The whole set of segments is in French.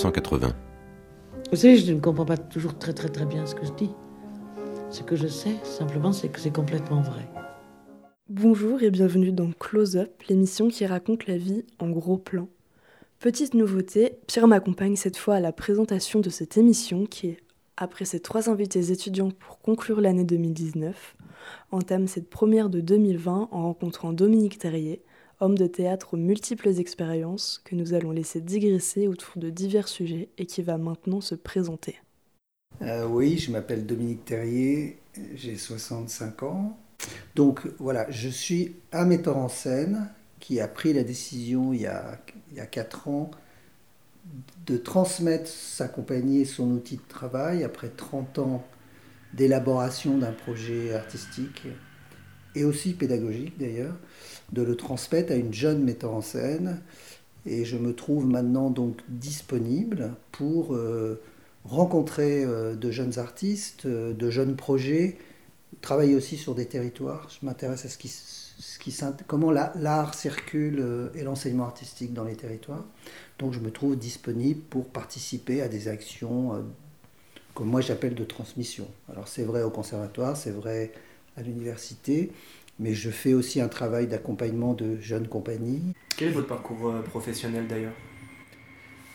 1980. Vous savez, je ne comprends pas toujours très très très bien ce que je dis. Ce que je sais, simplement, c'est que c'est complètement vrai. Bonjour et bienvenue dans Close Up, l'émission qui raconte la vie en gros plan. Petite nouveauté, Pierre m'accompagne cette fois à la présentation de cette émission qui, après ses trois invités étudiants pour conclure l'année 2019, entame cette première de 2020 en rencontrant Dominique Terrier, homme de théâtre aux multiples expériences que nous allons laisser digresser autour de divers sujets et qui va maintenant se présenter. Euh, oui, je m'appelle Dominique Terrier, j'ai 65 ans. Donc voilà, je suis un metteur en scène qui a pris la décision il y a, il y a 4 ans de transmettre sa compagnie et son outil de travail après 30 ans d'élaboration d'un projet artistique et aussi pédagogique d'ailleurs, de le transmettre à une jeune metteur en scène. Et je me trouve maintenant donc disponible pour euh, rencontrer euh, de jeunes artistes, euh, de jeunes projets, travailler aussi sur des territoires. Je m'intéresse à ce qui, ce qui, comment l'art circule et l'enseignement artistique dans les territoires. Donc je me trouve disponible pour participer à des actions que moi j'appelle de transmission. Alors c'est vrai au conservatoire, c'est vrai à l'université, mais je fais aussi un travail d'accompagnement de jeunes compagnies. Quel est votre parcours euh, professionnel d'ailleurs?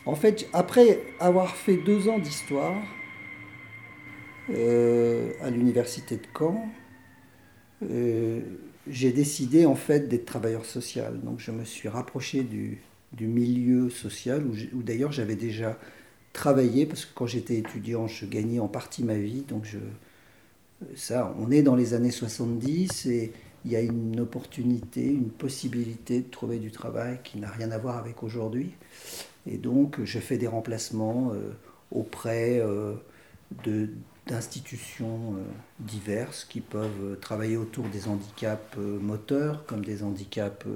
En fait, après avoir fait deux ans d'histoire euh, à l'université de Caen, euh, j'ai décidé en fait d'être travailleur social. Donc je me suis rapproché du, du milieu social où, où d'ailleurs j'avais déjà travaillé parce que quand j'étais étudiant, je gagnais en partie ma vie. Donc je, ça, on est dans les années 70 et il y a une opportunité, une possibilité de trouver du travail qui n'a rien à voir avec aujourd'hui. Et donc, je fais des remplacements euh, auprès euh, d'institutions euh, diverses qui peuvent travailler autour des handicaps moteurs, comme des handicaps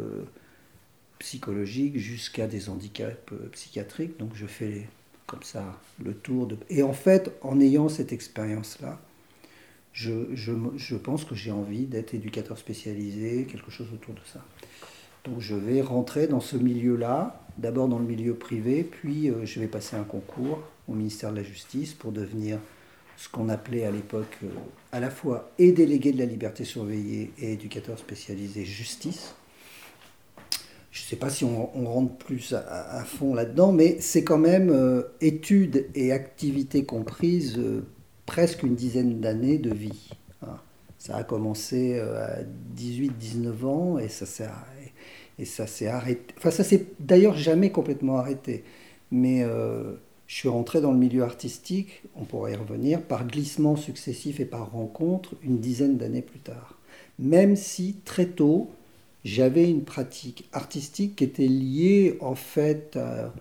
psychologiques, jusqu'à des handicaps psychiatriques. Donc, je fais comme ça le tour. Et en fait, en ayant cette expérience-là, je, je, je pense que j'ai envie d'être éducateur spécialisé, quelque chose autour de ça. Donc je vais rentrer dans ce milieu-là, d'abord dans le milieu privé, puis euh, je vais passer un concours au ministère de la Justice pour devenir ce qu'on appelait à l'époque euh, à la fois et délégué de la liberté surveillée et éducateur spécialisé justice. Je ne sais pas si on, rentre plus à, fond là-dedans, mais c'est quand même euh, études et activités comprises presque une dizaine d'années de vie. Ça a commencé euh, à 18-19 ans et ça s'est et ça s'est arrêté. Enfin, ça s'est d'ailleurs jamais complètement arrêté. Mais euh, je suis rentré dans le milieu artistique, on pourrait y revenir, par glissement successif et par rencontre une dizaine d'années plus tard. Même si très tôt, j'avais une pratique artistique qui était liée en fait à,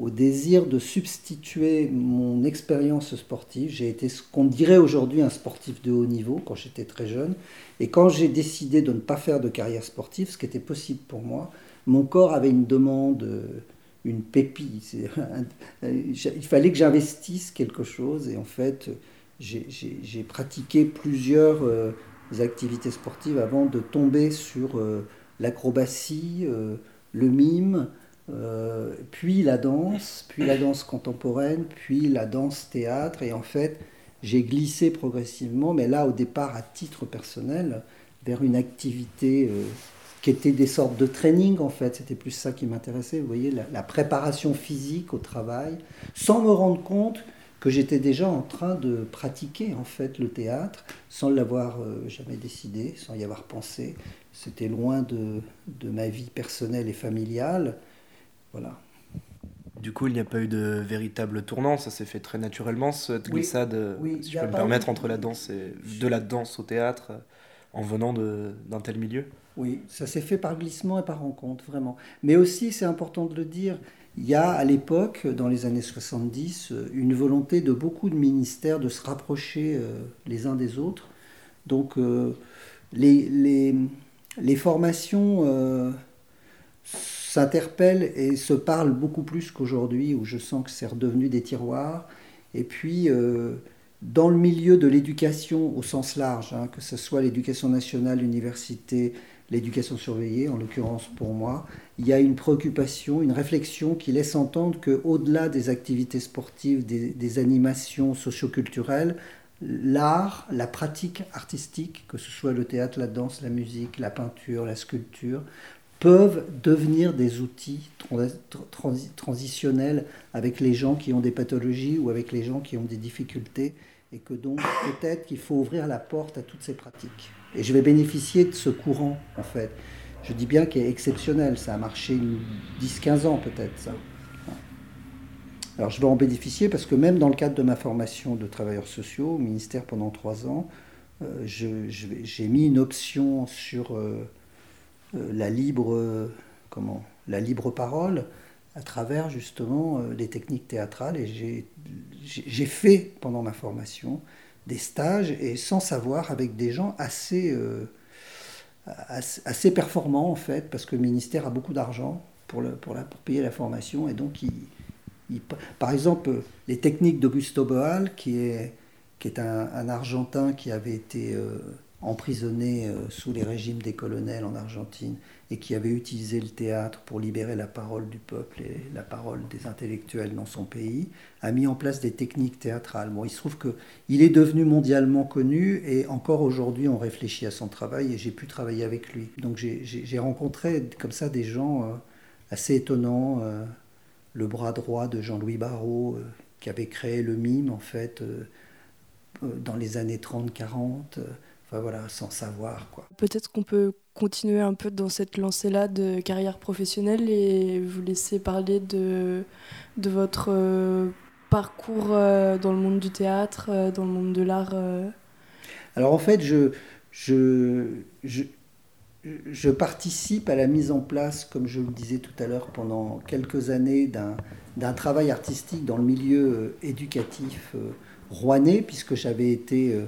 au désir de substituer mon expérience sportive. J'ai été ce qu'on dirait aujourd'hui un sportif de haut niveau quand j'étais très jeune. Et quand j'ai décidé de ne pas faire de carrière sportive, ce qui était possible pour moi, mon corps avait une demande, une pépille. Il fallait que j'investisse quelque chose. Et en fait, j'ai pratiqué plusieurs euh, activités sportives avant de tomber sur euh, l'acrobatie, euh, le mime, euh, puis la danse, puis la danse contemporaine, puis la danse théâtre. Et en fait, j'ai glissé progressivement, mais là au départ à titre personnel, vers une activité euh, qui était des sortes de training en fait. C'était plus ça qui m'intéressait, vous voyez, la, préparation physique au travail, sans me rendre compte que j'étais déjà en train de pratiquer en fait le théâtre, sans l'avoir euh, jamais décidé, sans y avoir pensé. C'était loin de, de ma vie personnelle et familiale. Voilà. Du coup, il n'y a pas eu de véritable tournant, ça s'est fait très naturellement, cette glissade, si je peux me permettre, entre la danse et de la danse au théâtre, en venant d'un tel milieu Oui, ça s'est fait par glissement et par rencontre, vraiment. Mais aussi, c'est important de le dire, il y a à l'époque, dans les années 70, une volonté de beaucoup de ministères de se rapprocher euh, les uns des autres. Donc, euh, les, les, les, formations euh, s'interpellent et se parlent beaucoup plus qu'aujourd'hui, où je sens que c'est redevenu des tiroirs. Et puis, euh, dans le milieu de l'éducation au sens large, hein, que ce soit l'éducation nationale, l'université, l'éducation surveillée, en l'occurrence pour moi, il y a une préoccupation, une réflexion qui laisse entendre qu'au-delà des activités sportives, des, des animations socioculturelles, l'art, la pratique artistique, que ce soit le théâtre, la danse, la musique, la peinture, la sculpture, peuvent devenir des outils transitionnels avec les gens qui ont des pathologies ou avec les gens qui ont des difficultés et que donc peut-être qu'il faut ouvrir la porte à toutes ces pratiques. Et je vais bénéficier de ce courant en fait. Je dis bien qu'il est exceptionnel, ça a marché 10-15 ans peut-être ça. Alors je vais en bénéficier parce que même dans le cadre de ma formation de travailleurs sociaux au ministère pendant 3 ans, euh, j'ai mis une option sur... Euh, la libre, comment, la libre parole à travers justement euh, les techniques théâtrales. Et j'ai fait pendant ma formation des stages et sans savoir avec des gens assez, euh, assez, performants en fait, parce que le ministère a beaucoup d'argent pour, pour, pour, payer la formation et donc il, par exemple les techniques d'Augusto Boal qui est, qui est un, Argentin qui avait été emprisonné euh, sous les régimes des colonels en Argentine et qui avait utilisé le théâtre pour libérer la parole du peuple et la parole des intellectuels dans son pays, a mis en place des techniques théâtrales. Bon, il se trouve qu'il est devenu mondialement connu et encore aujourd'hui on réfléchit à son travail et j'ai pu travailler avec lui. Donc j'ai rencontré comme ça des gens euh, assez étonnants. Euh, le bras droit de Jean-Louis Barrault, qui avait créé le mime en fait dans les années 30-40 voilà, sans savoir. quoi. Peut-être qu'on peut continuer un peu dans cette lancée-là de carrière professionnelle et vous laisser parler de, de votre euh, parcours euh, dans le monde du théâtre, euh, dans le monde de l'art. Alors en fait, je, je, je, je, participe à la mise en place, comme je le disais tout à l'heure, pendant quelques années d'un travail artistique dans le milieu éducatif rouennais, puisque j'avais été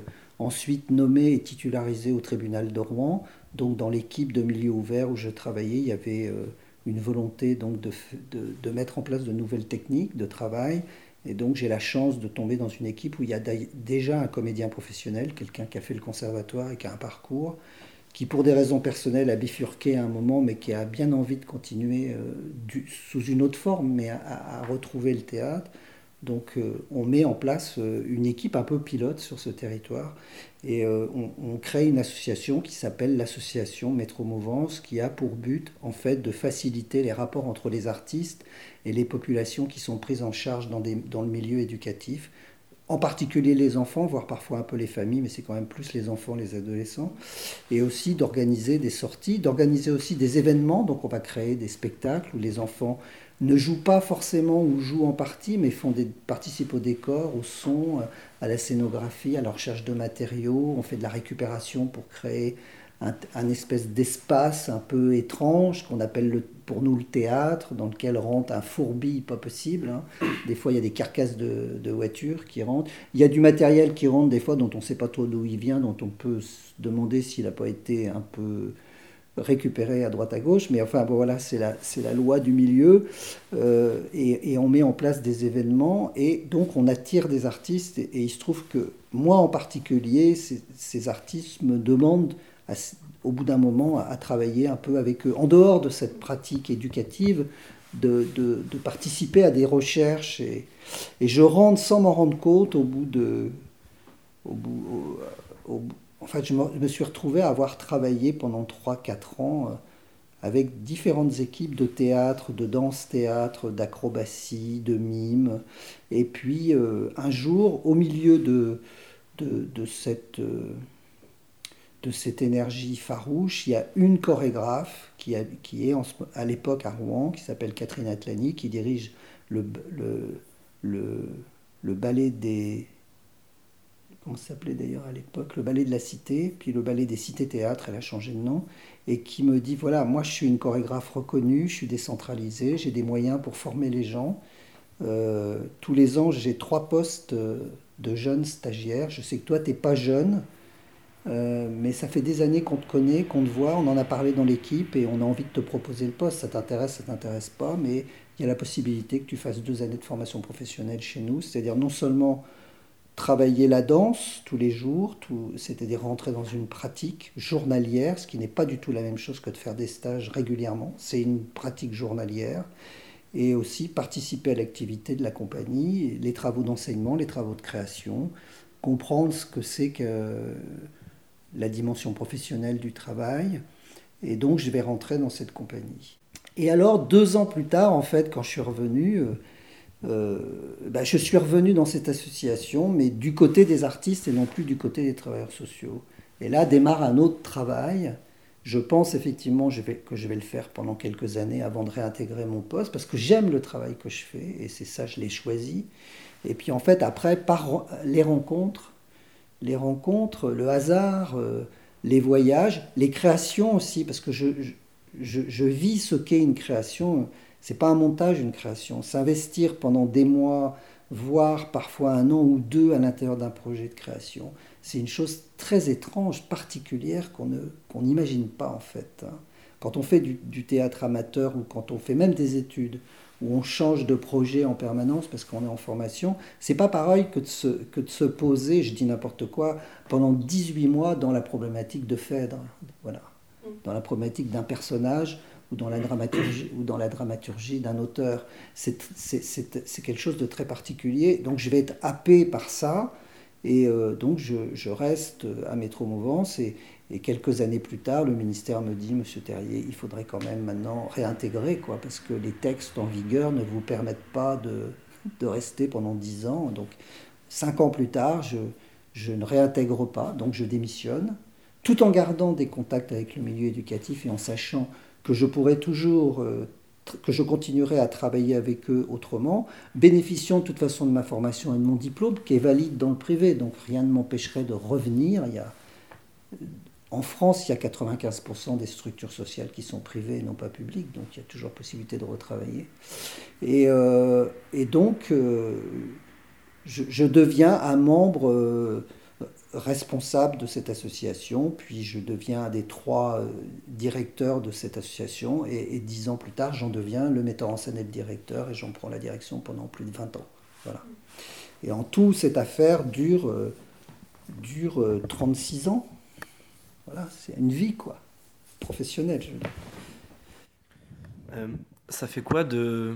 ensuite nommé et titularisé au tribunal de Rouen. Donc dans l'équipe de milieu ouvert où je travaillais, il y avait euh, une volonté donc de, mettre en place de nouvelles techniques de travail. Et donc j'ai la chance de tomber dans une équipe où il y a déjà un comédien professionnel, quelqu'un qui a fait le conservatoire et qui a un parcours, qui pour des raisons personnelles a bifurqué à un moment, mais qui a bien envie de continuer euh, sous une autre forme, mais à retrouver le théâtre. Donc euh, on met en place euh, une équipe un peu pilote sur ce territoire et euh, on, crée une association qui s'appelle l'association Métro Mouvance qui a pour but en fait de faciliter les rapports entre les artistes et les populations qui sont prises en charge dans, dans le milieu éducatif, en particulier les enfants, voire parfois un peu les familles, mais c'est quand même plus les enfants, les adolescents, et aussi d'organiser des sorties, d'organiser aussi des événements, donc on va créer des spectacles où les enfants ne jouent pas forcément ou jouent en partie, mais font des, participent au décor, au son, à la scénographie, à la recherche de matériaux. On fait de la récupération pour créer un, espèce d'espace un peu étrange qu'on appelle le, pour nous le théâtre, dans lequel rentre un fourbi pas possible. Hein. Des fois, il y a des carcasses de, de, voitures qui rentrent. Il y a du matériel qui rentre des fois dont on ne sait pas trop d'où il vient, dont on peut se demander s'il n'a pas été un peu récupérer à droite à gauche, mais enfin bon, voilà, c'est la, la loi du milieu, euh, et, on met en place des événements, et donc on attire des artistes, et, il se trouve que moi en particulier, ces, artistes me demandent au bout d'un moment à, travailler un peu avec eux, en dehors de cette pratique éducative, de, de, participer à des recherches, et, et, je rentre sans m'en rendre compte au bout de... Au bout, au, en fait, je me suis retrouvé à avoir travaillé pendant 3-4 ans euh, avec différentes équipes de théâtre, de danse-théâtre, d'acrobatie, de mime. Et puis, euh, un jour, au milieu de, de, cette, euh, de cette énergie farouche, il y a une chorégraphe qui, qui est à l'époque à Rouen, qui s'appelle Catherine Atlani, qui dirige le, le, le ballet des ça s'appelait d'ailleurs à l'époque, le ballet de la cité, puis le ballet des cités théâtres, elle a changé de nom, et qui me dit, voilà, moi je suis une chorégraphe reconnue, je suis décentralisée, j'ai des moyens pour former les gens. Euh, tous les ans, j'ai trois postes de jeunes stagiaires. Je sais que toi, tu n'es pas jeune, euh, mais ça fait des années qu'on te connaît, qu'on te voit, on en a parlé dans l'équipe et on a envie de te proposer le poste. Ça t'intéresse, ça t'intéresse pas, mais il y a la possibilité que tu fasses deux années de formation professionnelle chez nous, c'est-à-dire non seulement travailler la danse tous les jours, c'est-à-dire rentrer dans une pratique journalière, ce qui n'est pas du tout la même chose que de faire des stages régulièrement. C'est une pratique journalière. Et aussi participer à l'activité de la compagnie, les travaux d'enseignement, les travaux de création, comprendre ce que c'est que la dimension professionnelle du travail. Et donc je vais rentrer dans cette compagnie. Et alors, deux ans plus tard, en fait, quand je suis revenu, euh, bah, je suis revenu dans cette association, mais du côté des artistes et non plus du côté des travailleurs sociaux. Et là démarre un autre travail. Je pense effectivement que je vais le faire pendant quelques années avant de réintégrer mon poste, parce que j'aime le travail que je fais, et c'est ça, je l'ai choisi. Et puis en fait, après, par les rencontres, les rencontres, le hasard, euh, les voyages, les créations aussi, parce que je, je vis ce qu'est une création. C'est pas un montage, une création. S'investir pendant des mois, voire parfois un an ou deux à l'intérieur d'un projet de création, c'est une chose très étrange, particulière, qu'on n'imagine pas en fait. Quand on fait du, théâtre amateur ou quand on fait même des études, où on change de projet en permanence parce qu'on est en formation, c'est pas pareil que de, se, que de se poser, je dis n'importe quoi, pendant 18 mois dans la problématique de Phèdre, voilà, mm. dans la problématique d'un personnage ou dans la dramaturgie, ou dans la dramaturgie d'un auteur. C'est quelque chose de très particulier. Donc je vais être happé par ça. Et euh, donc je, reste à Métro Mouvance. Et, quelques années plus tard, le ministère me dit, Monsieur Terrier, il faudrait quand même maintenant réintégrer, quoi, parce que les textes en vigueur ne vous permettent pas de, rester pendant dix ans. Donc cinq ans plus tard, je ne réintègre pas, donc je démissionne, tout en gardant des contacts avec le milieu éducatif et en sachant que je pourrais toujours, euh, que je continuerai à travailler avec eux autrement, bénéficiant de toute façon de ma formation et de mon diplôme, qui est valide dans le privé, donc rien ne m'empêcherait de revenir. Il y a, en France, il y a 95% des structures sociales qui sont privées et non pas publiques, donc il y a toujours possibilité de retravailler. Et, euh, donc, euh, je, deviens un membre responsable de cette association, puis je deviens un des trois euh, directeurs de cette association, et, dix ans plus tard, j'en deviens le metteur en scène et le directeur, et j'en prends la direction pendant plus de 20 ans. Voilà. Et en tout, cette affaire dure, euh, dure 36 euh, ans. Voilà, c'est une vie, quoi, professionnelle, ça fait quoi de...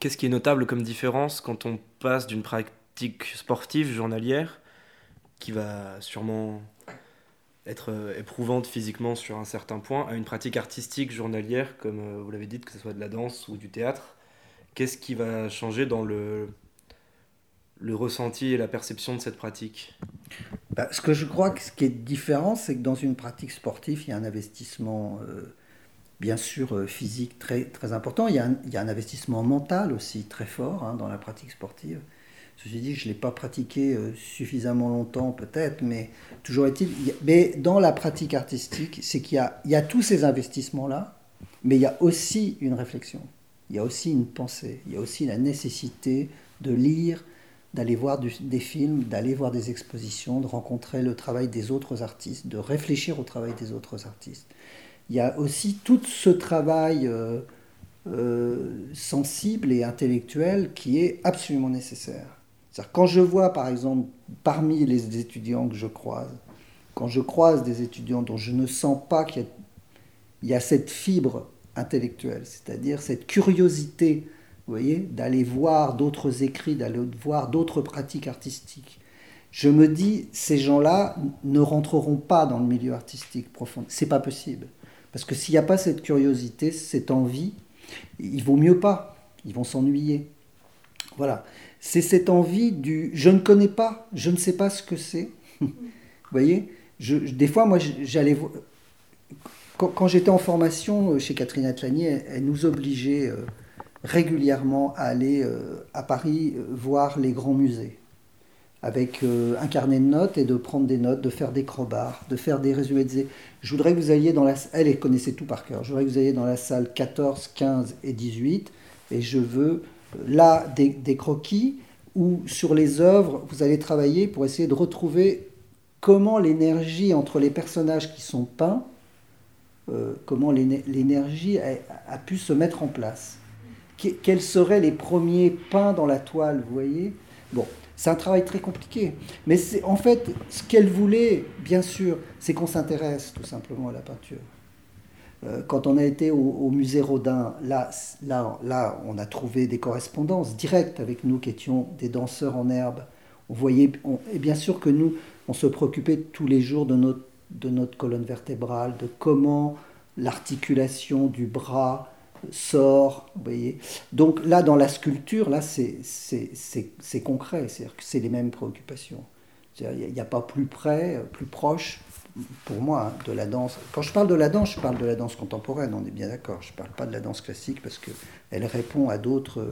Qu'est-ce qui est notable comme différence quand on passe d'une pratique sportive journalière qui va sûrement être euh, éprouvante physiquement sur un certain point, à une pratique artistique journalière, comme euh, vous l'avez dit, que ce soit de la danse ou du théâtre, qu'est-ce qui va changer dans le, le ressenti et la perception de cette pratique? Bah, Ce que je crois que ce qui est différent, c'est que dans une pratique sportive, il y a un investissement, euh, bien sûr, physique très, très important. Il y, a un, il y, a un, investissement mental aussi très fort hein, dans la pratique sportive. Ceci dit, je ne l'ai pas pratiqué euh, suffisamment longtemps peut-être, mais toujours est-il. Mais dans la pratique artistique, c'est qu'il y y a tous ces investissements-là, mais il y a aussi une réflexion, il y a aussi une pensée, il y a aussi la nécessité de lire, d'aller voir des films, d'aller voir des expositions, de rencontrer le travail des autres artistes, de réfléchir au travail des autres artistes. Il y a aussi tout ce travail euh, euh, sensible et intellectuel qui est absolument nécessaire. Quand je vois, par exemple, parmi les étudiants que je croise, quand je croise des étudiants dont je ne sens pas qu'il y, a cette fibre intellectuelle, c'est-à-dire cette curiosité, vous voyez, d'aller voir d'autres écrits, d'aller voir d'autres pratiques artistiques, je me dis, ces gens-là ne rentreront pas dans le milieu artistique profond. C'est pas possible. Parce que s'il n'y a pas cette curiosité, cette envie, il vaut mieux pas. Ils vont s'ennuyer. Voilà c'est cette envie du je ne connais pas, je ne sais pas ce que c'est. Vous voyez Des fois, moi, j'allais. Quand, quand j'étais en formation euh, chez Catherine Atlanier, elle, nous obligeait euh, régulièrement à aller euh, à Paris voir les grands musées avec un carnet de notes et de prendre des notes, de faire des crobards, de faire des résumés. Je voudrais que vous alliez dans la elle, elle connaissait tout par cœur. Je voudrais que vous alliez dans la salle 14, 15 et 18 et je veux là des, croquis où sur les œuvres, vous allez travailler pour essayer de retrouver comment l'énergie entre les personnages qui sont peints, euh, comment l'énergie a, pu se mettre en place. quels seraient les premiers peints dans la toile, vous voyez? Bon, C'est un travail très compliqué. Mais c'est en fait ce qu'elle voulait, bien sûr, c'est qu'on s'intéresse tout simplement à la peinture. Euh, quand on a été au, musée Rodin, là, là, là, on a trouvé des correspondances directes avec nous qui étions des danseurs en herbe. On voyait, et bien sûr que nous, on se préoccupait tous les jours de notre, de notre colonne vertébrale, de comment l'articulation du bras sort. Vous voyez Donc là, dans la sculpture, là, c'est concret, c'est-à-dire que c'est les mêmes préoccupations. Il n'y a, pas plus près, plus proche, pour moi, hein, de la danse. Quand je parle de la danse, je parle de la danse contemporaine, on est bien d'accord. Je ne parle pas de la danse classique parce qu'elle répond à d'autres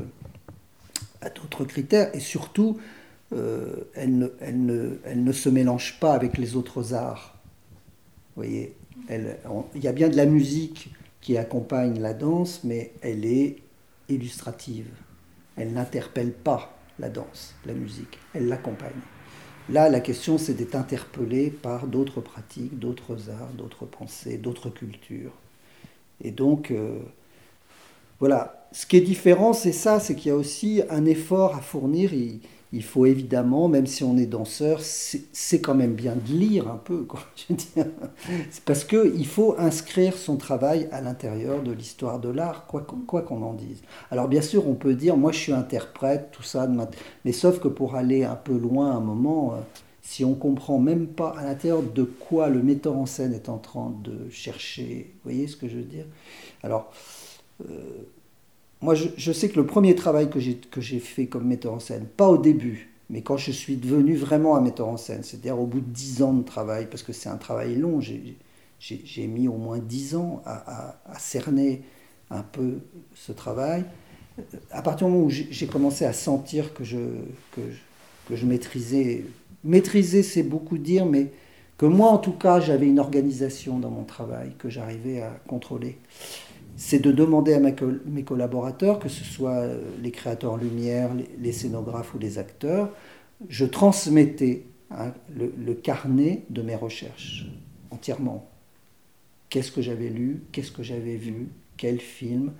critères et surtout, euh, elle, ne, elle, ne, elle, ne, se mélange pas avec les autres arts. Vous voyez, il y a bien de la musique qui accompagne la danse, mais elle est illustrative. Elle n'interpelle pas la danse, la musique, elle l'accompagne. Là, la question, c'est d'être interpellé par d'autres pratiques, d'autres arts, d'autres pensées, d'autres cultures. Et donc, euh, voilà. Ce qui est différent, c'est ça, c'est qu'il y a aussi un effort à fournir faut évidemment, même si on est danseur, c'est quand même bien de lire un peu. Parce qu'il faut inscrire son travail à l'intérieur de l'histoire de l'art, quoi qu'on en dise. Alors bien sûr, on peut dire, moi je suis interprète, tout ça, mais sauf que pour aller un peu loin un moment, euh, si on comprend même pas à l'intérieur de quoi le metteur en scène est en train de chercher, vous voyez ce que je veux dire? Alors... Euh, moi, je, sais que le premier travail que j'ai fait comme metteur en scène, pas au début, mais quand je suis devenu vraiment un metteur en scène, c'est-à-dire au bout de dix ans de travail, parce que c'est un travail long, j'ai mis au moins dix ans à, cerner un peu ce travail. À partir du moment où j'ai commencé à sentir que je, que, que je maîtrisais, maîtriser c'est beaucoup dire, mais que moi en tout cas j'avais une organisation dans mon travail que j'arrivais à contrôler c'est de demander à mes collaborateurs, que ce soit euh, les créateurs en lumière, les scénographes ou les acteurs, je transmettais hein, le, carnet de mes recherches entièrement. Qu'est-ce que j'avais lu, qu'est-ce que j'avais vu, quel film.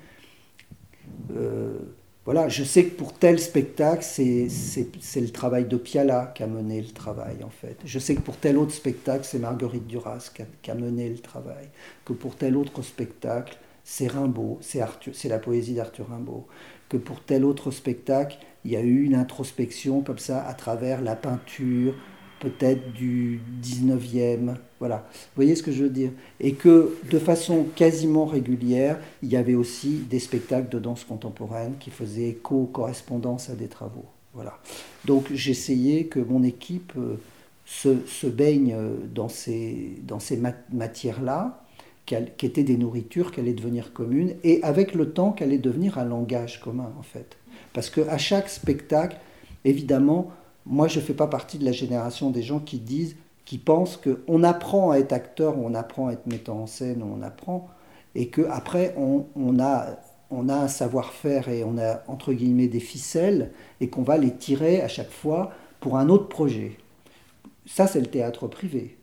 Euh, voilà, je sais que pour tel spectacle, c'est le travail de Piala qui a mené le travail, en fait. Je sais que pour tel autre spectacle, c'est Marguerite Duras qui qui a mené le travail. Que pour tel autre spectacle, c'est Rimbaud, c'est la poésie d'Arthur Rimbaud, que pour tel autre spectacle, il y a eu une introspection comme ça à travers la peinture, peut-être du 19e, voilà. Vous voyez ce que je veux dire? Et que de façon quasiment régulière, il y avait aussi des spectacles de danse contemporaine qui faisaient écho, correspondance à des travaux. Voilà. Donc j'essayais que mon équipe euh, se, baigne ces, dans ces matières-là, qui étaient des nourritures qui allaient devenir communes, et avec le temps qui allaient devenir un langage commun, en fait. Parce qu'à chaque spectacle, évidemment, moi je ne fais pas partie de la génération des gens qui disent, qui pensent qu'on apprend à être acteur, on apprend à être metteur en scène, on apprend, et qu'après on, on, a, on a un savoir-faire et on a entre guillemets des ficelles, et qu'on va les tirer à chaque fois pour un autre projet. Ça, c'est le théâtre privé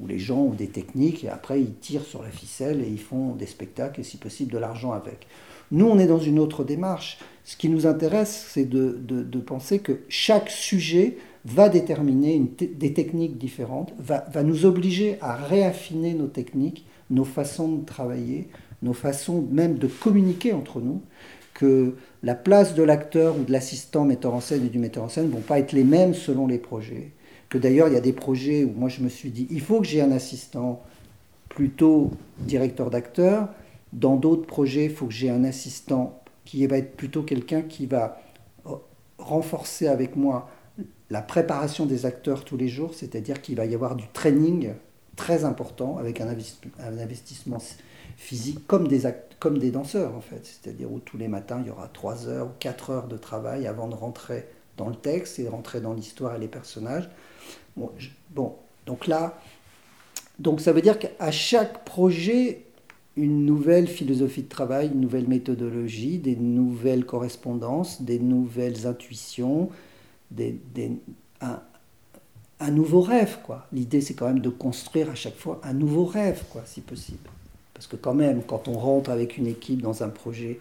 où les gens ont des techniques et après ils tirent sur la ficelle et ils font des spectacles et si possible de l'argent avec. Nous, on est dans une autre démarche. Ce qui nous intéresse, c'est de, de, penser que chaque sujet va déterminer des techniques différentes, va, va nous obliger à réaffiner nos techniques, nos façons de travailler, nos façons même de communiquer entre nous, que la place de l'acteur ou de l'assistant metteur en scène et du metteur en scène ne vont pas être les mêmes selon les projets d'ailleurs il y a des projets où moi je me suis dit il faut que j'ai un assistant plutôt directeur d'acteur. Dans d'autres projets, il faut que j'ai un assistant qui va être plutôt quelqu'un qui va renforcer avec moi la préparation des acteurs tous les jours, c'est-à-dire qu'il va y avoir du training très important avec un investissement physique comme des, comme des danseurs en fait, c'est-à-dire où tous les matins il y aura 3 heures ou 4 heures de travail avant de rentrer dans le texte et rentrer dans l'histoire et les personnages. Bon, donc là, donc ça veut dire qu'à chaque projet, une nouvelle philosophie de travail, une nouvelle méthodologie, des nouvelles correspondances, des nouvelles intuitions, des, un, nouveau rêve. quoi. L'idée, c'est quand même de construire à chaque fois un nouveau rêve, quoi, si possible. Parce que quand même, quand on rentre avec une équipe dans un projet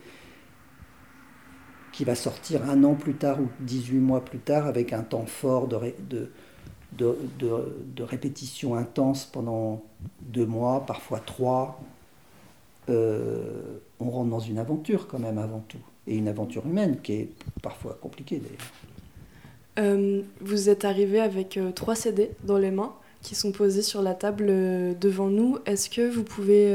qui va sortir un an plus tard ou 18 mois plus tard avec un temps fort de, de, de, répétition intense pendant deux mois, parfois trois. Euh, on rentre dans une aventure quand même avant tout, et une aventure humaine qui est parfois compliquée d'ailleurs. Euh, vous êtes arrivé avec euh, trois CD dans les mains qui sont posés sur la table devant nous. Est-ce que vous pouvez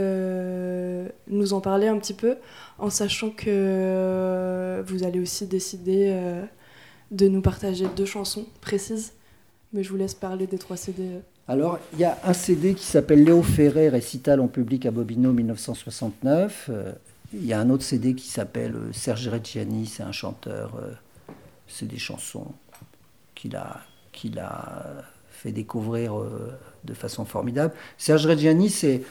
nous en parler un petit peu en sachant que vous allez aussi décider de nous partager deux chansons précises? Mais je vous laisse parler des trois CD. Alors, il y a un CD qui s'appelle Léo Ferré, récital en public à Bobino 1969. Euh, il y a un autre CD qui s'appelle euh, Serge Reggiani, c'est un chanteur. Euh, c'est des chansons qu'il a, qu'il a découvrir de façon formidable. Serge Reggiani, c'est,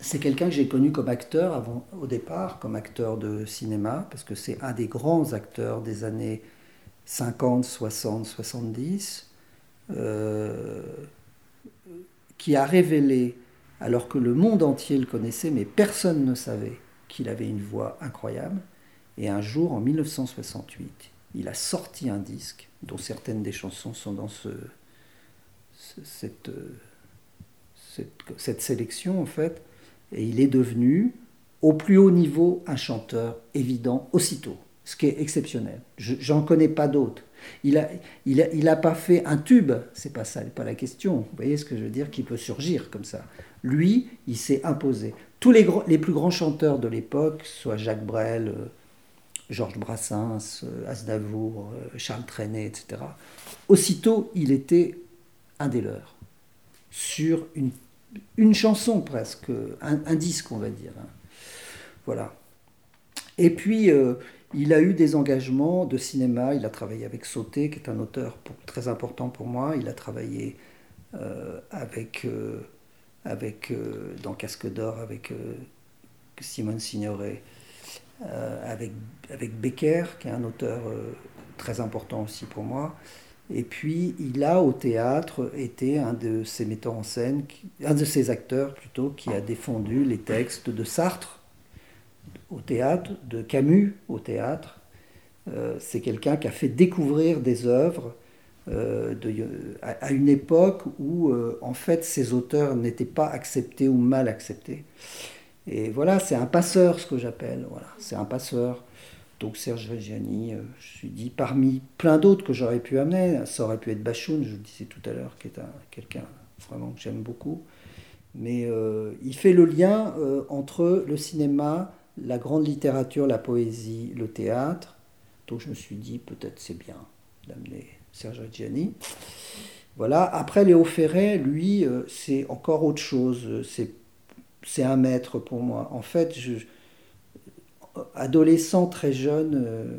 c'est quelqu'un que j'ai connu comme acteur avant, au départ, comme acteur de cinéma, parce que c'est un des grands acteurs des années 50, 60, 70. Euh, qui a révélé, alors que le monde entier le connaissait, mais personne ne savait qu'il avait une voix incroyable. Et un jour, en 1968, il a sorti un disque dont certaines des chansons sont dans ce, cette, cette, cette, sélection, en fait. Et il est devenu, au plus haut niveau, un chanteur évident aussitôt, ce qui est exceptionnel. J'en connais pas d'autres. Il n'a il a, il a pas fait un tube, c'est pas ça, pas la question. Vous voyez ce que je veux dire, qui peut surgir comme ça. Lui, il s'est imposé. Tous les, les, plus grands chanteurs de l'époque, soit Jacques Brel, euh, Georges Brassens, euh, Aznavour, euh, Charles Trenet, etc., aussitôt, il était un des leurs. Sur une, chanson presque, un, disque, on va dire. Hein. Voilà. Et puis, il a eu des engagements de cinéma. Il a travaillé avec Sauté, qui est un auteur très important pour moi. Il a travaillé euh, avec, euh, euh, dans Casque d'Or avec Simone Signoret, avec Becker, qui est un auteur très important aussi pour moi. Et puis, il a au théâtre été un de ses metteurs en scène, un de ses acteurs plutôt, qui a défendu les textes de Sartre au théâtre, de Camus au théâtre. Euh, c'est quelqu'un qui a fait découvrir des œuvres euh, à, une époque où, euh, en fait, ces auteurs n'étaient pas acceptés ou mal acceptés. Et voilà, c'est un passeur, ce que j'appelle. Voilà, c'est un passeur. Donc Serge Reggiani, je suis dit, parmi plein d'autres que j'aurais pu amener, ça aurait pu être Bachoun, je le disais tout à l'heure, qui est quelqu'un vraiment que j'aime beaucoup. Mais il fait le lien entre le cinéma, la grande littérature, la poésie, le théâtre. Donc je me suis dit, peut-être c'est bien d'amener Serge Reggiani. Voilà. Après, Léo Ferré, lui, euh, c'est encore autre chose. C'est un maître pour moi. En fait, je, adolescent très jeune, euh,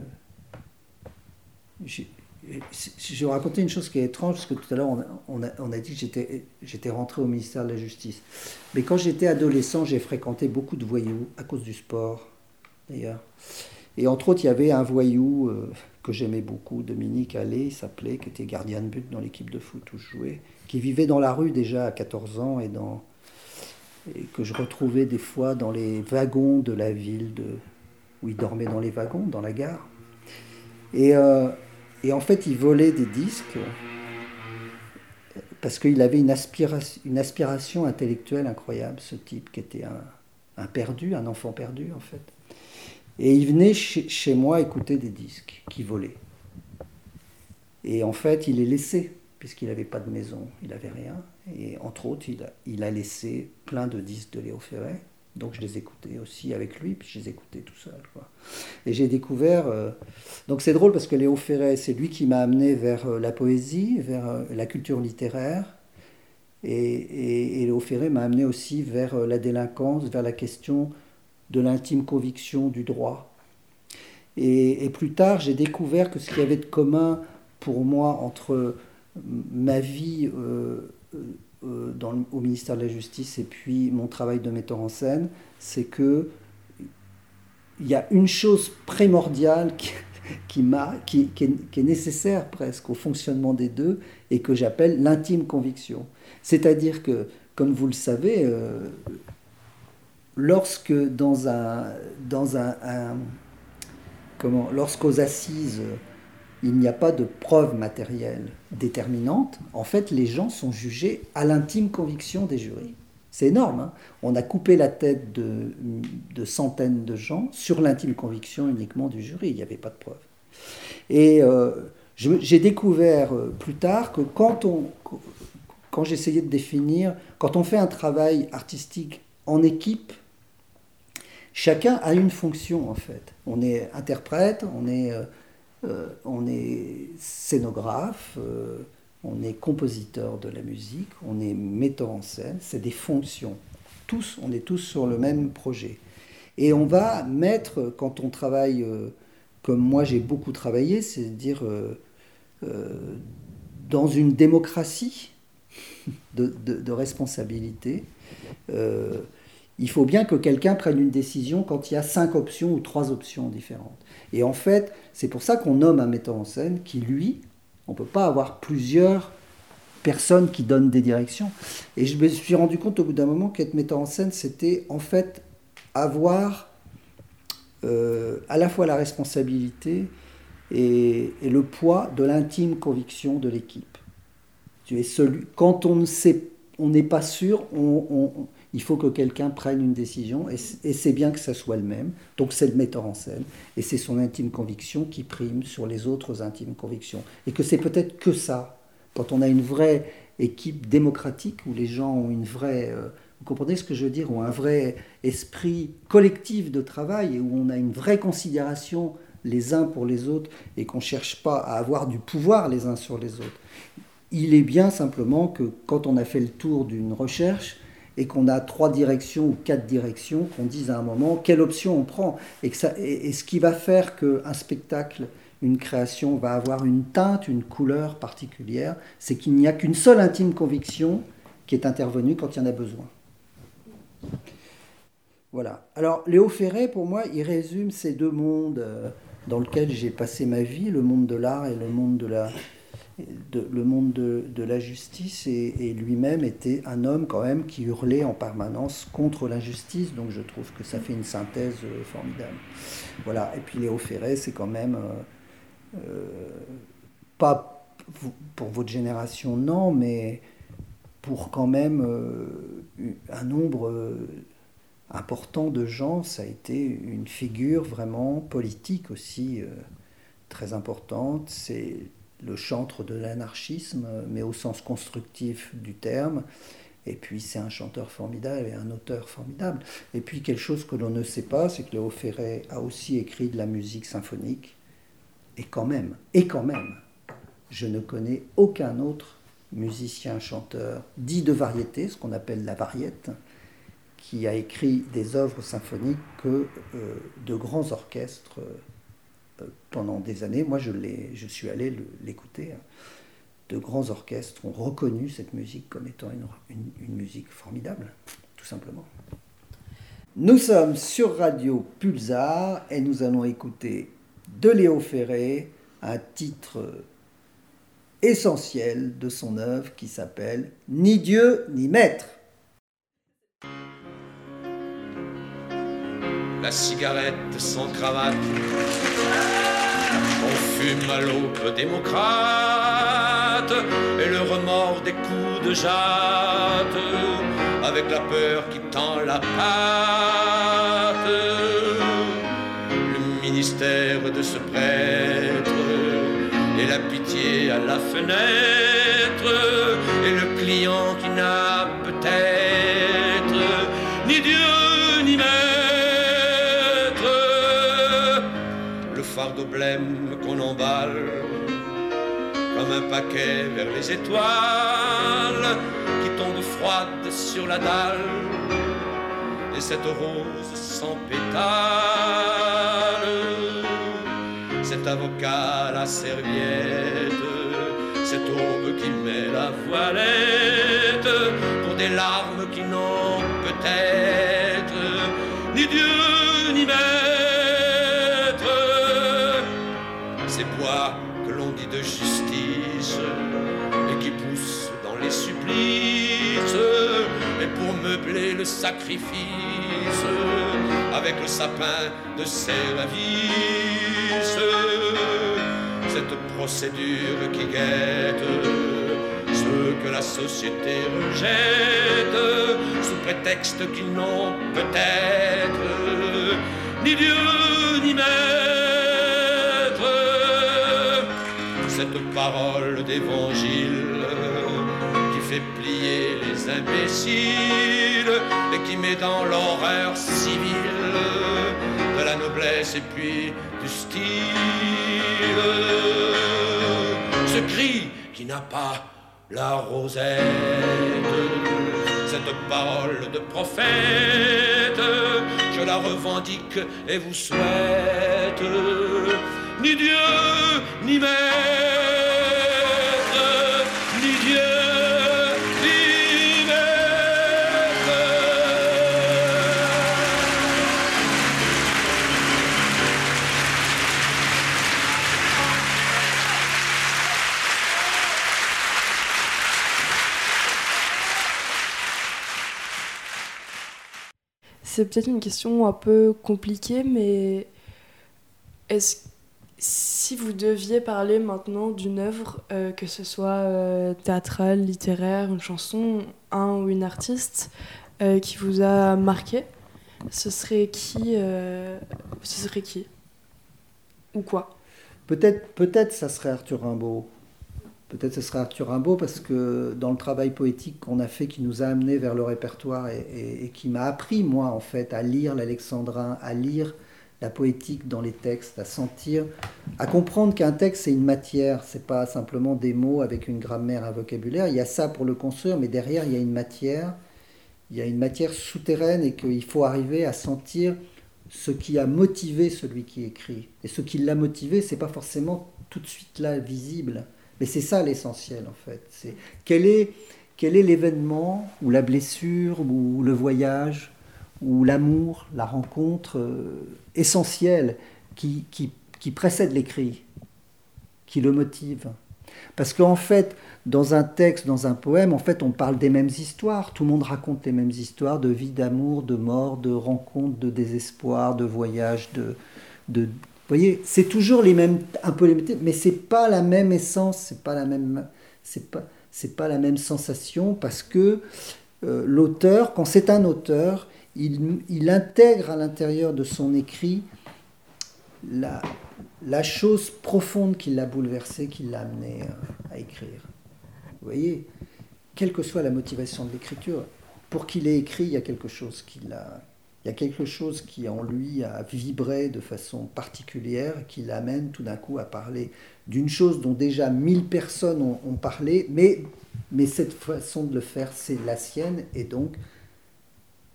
je vais raconter une chose qui est étrange, parce que tout à l'heure, on, a, dit que j'étais rentré au ministère de la Justice. Mais quand j'étais adolescent, j'ai fréquenté beaucoup de voyous, à cause du sport, d'ailleurs. Et entre autres, il y avait un voyou euh, que j'aimais beaucoup, Dominique Allais, il s'appelait, qui était gardien de but dans l'équipe de foot où je jouais, qui vivait dans la rue déjà à 14 ans et, dans, et que je retrouvais des fois dans les wagons de la ville, de, où il dormait dans les wagons, dans la gare. Et... Euh, et en fait, il volait des disques parce qu'il avait une aspiration, intellectuelle incroyable, ce type qui était un, perdu, un enfant perdu en fait. Et il venait chez, moi écouter des disques qui volaient. Et en fait, il les laissait, puisqu'il n'avait pas de maison, il n'avait rien. Et entre autres, il a, il a laissé plein de disques de Léo Ferré. Donc je les écoutais aussi avec lui, puis je les écoutais tout seul. Quoi. Et j'ai découvert. Euh, donc c'est drôle parce que Léo Ferret, c'est lui qui m'a amené vers euh, la poésie, vers euh, la culture littéraire. Et, et, Léo Ferré m'a amené aussi vers la délinquance, vers la question de l'intime conviction du droit. Et, plus tard, j'ai découvert que ce qu'il y avait de commun pour moi entre ma vie dans, au ministère de la Justice et puis mon travail de metteur en scène, c'est que il y a une chose primordiale qui, qui, qui, qui, est, qui, est, nécessaire presque au fonctionnement des deux et que j'appelle l'intime conviction. C'est-à-dire que, comme vous le savez, euh, lorsque dans un, dans un, comment, lorsqu'aux assises, il n'y a pas de preuves matérielles déterminantes, en fait, les gens sont jugés à l'intime conviction des jurys. C'est énorme. Hein. On a coupé la tête de, centaines de gens sur l'intime conviction uniquement du jury. Il n'y avait pas de preuves. Et euh, j'ai découvert euh, plus tard que quand on, quand j'essayais de définir, quand on fait un travail artistique en équipe, chacun a une fonction en fait. On est interprète, on est, euh, on est scénographe, on est compositeur de la musique, on est metteur en scène, c'est des fonctions. Tous, on est tous sur le même projet. Et on va mettre, quand on travaille euh, comme moi j'ai beaucoup travaillé, c'est-à-dire euh, euh, dans une démocratie de, responsabilité, il faut bien que quelqu'un prenne une décision quand il y a cinq options ou trois options différentes. Et en fait, c'est pour ça qu'on nomme un metteur en scène qui, lui, on ne peut pas avoir plusieurs personnes qui donnent des directions. Et je me suis rendu compte au bout d'un moment qu'être metteur en scène, c'était en fait avoir euh, à la fois la responsabilité et, le poids de l'intime conviction de l'équipe. Tu es celui, quand on ne on n'est pas sûr, il faut que quelqu'un prenne une décision et, c'est bien que ça soit le même. Donc c'est le metteur en scène et c'est son intime conviction qui prime sur les autres intimes convictions. Et que c'est peut-être que ça, quand on a une vraie équipe démocratique où les gens ont une vraie, euh, vous comprenez ce que je veux dire, ont un vrai esprit collectif de travail et où on a une vraie considération les uns pour les autres et qu'on ne cherche pas à avoir du pouvoir les uns sur les autres. Il est bien simplement que quand on a fait le tour d'une recherche, et qu'on a trois directions ou quatre directions, qu'on dise à un moment quelle option on prend. Et, que ça, et, ce qui va faire qu'un spectacle, une création va avoir une teinte, une couleur particulière, c'est qu'il n'y a qu'une seule intime conviction qui est intervenue quand il y en a besoin. Voilà. Alors Léo Ferré, pour moi, il résume ces deux mondes euh, dans lesquels j'ai passé ma vie, le monde de l'art et le monde de la, le monde de, la justice et, lui-même était un homme quand même qui hurlait en permanence contre l'injustice. Donc je trouve que ça fait une synthèse euh, formidable. Voilà. Et puis Léo Ferré, c'est quand même euh, euh, pas pour votre génération non, mais pour quand même un nombre important de gens, ça a été une figure vraiment politique aussi très importante. C'est le chantre de l'anarchisme, mais au sens constructif du terme. Et puis c'est un chanteur formidable et un auteur formidable. Et puis quelque chose que l'on ne sait pas, c'est que Léo Ferré a aussi écrit de la musique symphonique. Et quand même, et quand même, je ne connais aucun autre musicien, chanteur, dit de variété, ce qu'on appelle la variette, qui a écrit des œuvres symphoniques que euh, de grands orchestres pendant des années. Moi, je, suis allé l'écouter. De grands orchestres ont reconnu cette musique comme étant une, une, musique formidable, tout simplement. Nous sommes sur Radio Pulsar et nous allons écouter de Léo Ferré un titre essentiel de son œuvre qui s'appelle Ni Dieu ni Maître. La cigarette sans cravate on fume à l'aube démocrate et le remords des coups de jatte avec la peur qui tend la patte. Le ministère de ce prêtre et la pitié à la fenêtre et le client qui n'a peut-être ni Dieu ni maître. Le fardeau blême comme un paquet vers les étoiles qui tombe froide sur la dalle. Et cette rose sans pétale, cet avocat la serviette, cette aube qui met la voilette pour des larmes qui n'ont peut-être ni Dieu et pour meubler le sacrifice, avec le sapin de service. Cette procédure qui guette ce que la société rejette, sous prétexte qu'ils n'ont peut-être ni Dieu ni maître. Cette parole d'évangile fait plier les imbéciles et qui met dans l'horreur civile de la noblesse et puis du style. Ce cri qui n'a pas la rosette, cette parole de prophète, je la revendique et vous souhaite, ni Dieu, ni maître, C'est peut-être une question un peu compliquée, mais est-ce si vous deviez parler maintenant d'une œuvre, euh, que ce soit euh, théâtrale, littéraire, une chanson, un ou une artiste euh, qui vous a marqué, ce serait qui Ce serait qui? Ou quoi? Peut-être, peut-être ça serait Arthur Rimbaud. Peut-être ce serait Arthur Rimbaud parce que dans le travail poétique qu'on a fait, qui nous a amené vers le répertoire et qui m'a appris, moi, en fait, à lire l'alexandrin, à lire la poétique dans les textes, à sentir, à comprendre qu'un texte, c'est une matière, c'est pas simplement des mots avec une grammaire, un vocabulaire. Il y a ça pour le construire, mais derrière, il y a une matière, il y a une matière souterraine et qu'il faut arriver à sentir ce qui a motivé celui qui écrit. Et ce qui l'a motivé, c'est pas forcément tout de suite là visible. Mais c'est ça l'essentiel en fait. C'est quel est quel est l'événement ou la blessure ou le voyage ou l'amour, la rencontre euh, essentielle qui, qui, qui précède l'écrit, qui le motive? Parce qu'en fait, dans un texte, dans un poème, en fait, on parle des mêmes histoires. Tout le monde raconte les mêmes histoires de vie, d'amour, de mort, de rencontre, de désespoir, de voyage, de, de vous voyez, c'est toujours les mêmes, un peu les mêmes, mais c'est pas la même essence, c'est pas la même, c'est pas, c'est pas la même sensation parce que euh, l'auteur, quand c'est un auteur, il, il intègre à l'intérieur de son écrit la, la chose profonde qui l'a bouleversé, qui l'a amené euh, à écrire. Vous voyez, quelle que soit la motivation de l'écriture, pour qu'il ait écrit, il y a quelque chose qui l'a, il y a quelque chose qui en lui a vibré de façon particulière, qui l'amène tout d'un coup à parler d'une chose dont déjà mille personnes ont, parlé, mais, mais cette façon de le faire, c'est la sienne, et donc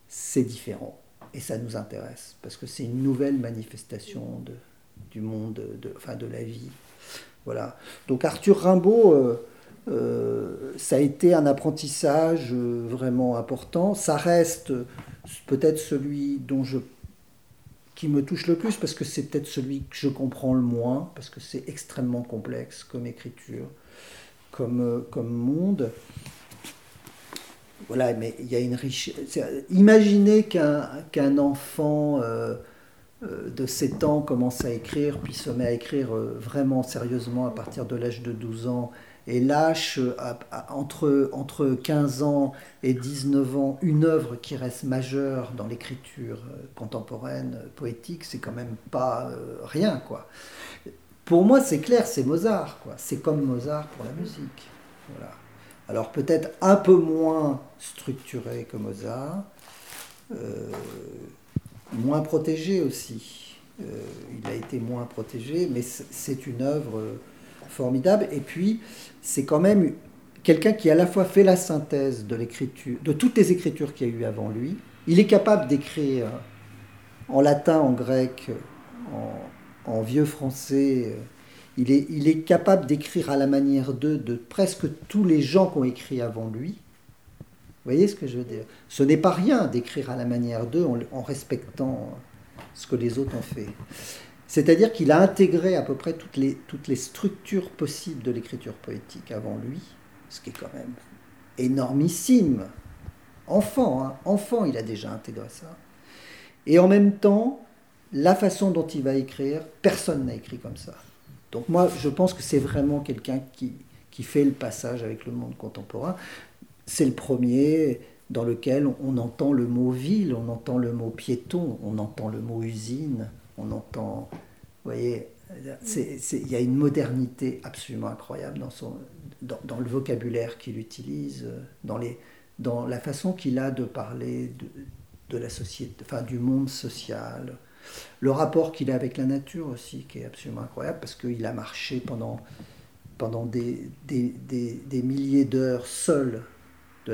c'est différent. Et ça nous intéresse, parce que c'est une nouvelle manifestation de, du monde, de, enfin de la vie. Voilà. Donc Arthur Rimbaud, euh, euh, ça a été un apprentissage euh, vraiment important. Ça reste peut-être celui dont je qui me touche le plus parce que c'est peut-être celui que je comprends le moins parce que c'est extrêmement complexe comme écriture, comme, euh, comme monde. Voilà, mais il y a une richesse. Imaginez qu'un qu'un enfant euh, euh, de 7 ans commence à écrire, puis se met à écrire euh, vraiment sérieusement à partir de l'âge de 12 ans, et lâche euh, entre, entre 15 ans et 19 ans une œuvre qui reste majeure dans l'écriture euh, contemporaine, euh, poétique, c'est quand même pas rien, quoi. Pour moi, c'est clair, c'est Mozart, quoi. C'est comme Mozart pour la musique. Voilà. Alors peut-être un peu moins structuré que Mozart, moins protégé aussi. Il a été moins protégé, mais c'est une œuvre formidable. Et puis, c'est quand même quelqu'un qui à la fois fait la synthèse de l'écriture, de toutes les écritures qu'il y a eu avant lui. Il est capable d'écrire en latin, en grec, en, en vieux français. euh, Il est, il est capable d'écrire à la manière d'eux de presque tous les gens qui ont écrit avant lui. Vous voyez ce que je veux dire? Ce n'est pas rien d'écrire à la manière d'eux en respectant ce que les autres ont fait. C'est-à-dire qu'il a intégré à peu près toutes les, toutes les structures possibles de l'écriture poétique avant lui, ce qui est quand même énormissime. Enfant, hein, enfant, il a déjà intégré ça. Et en même temps, la façon dont il va écrire, personne n'a écrit comme ça. Donc moi, je pense que c'est vraiment quelqu'un qui, qui fait le passage avec le monde contemporain. C'est le premier dans lequel on entend le mot ville, on entend le mot piéton, on entend le mot usine, on entend, vous voyez, il y a une modernité absolument incroyable dans, son, dans, le vocabulaire qu'il utilise, dans, les, dans la façon qu'il a de parler de, de, la société, enfin du monde social, le rapport qu'il a avec la nature aussi, qui est absolument incroyable, parce qu'il a marché pendant, pendant des, des, des, des milliers d'heures seul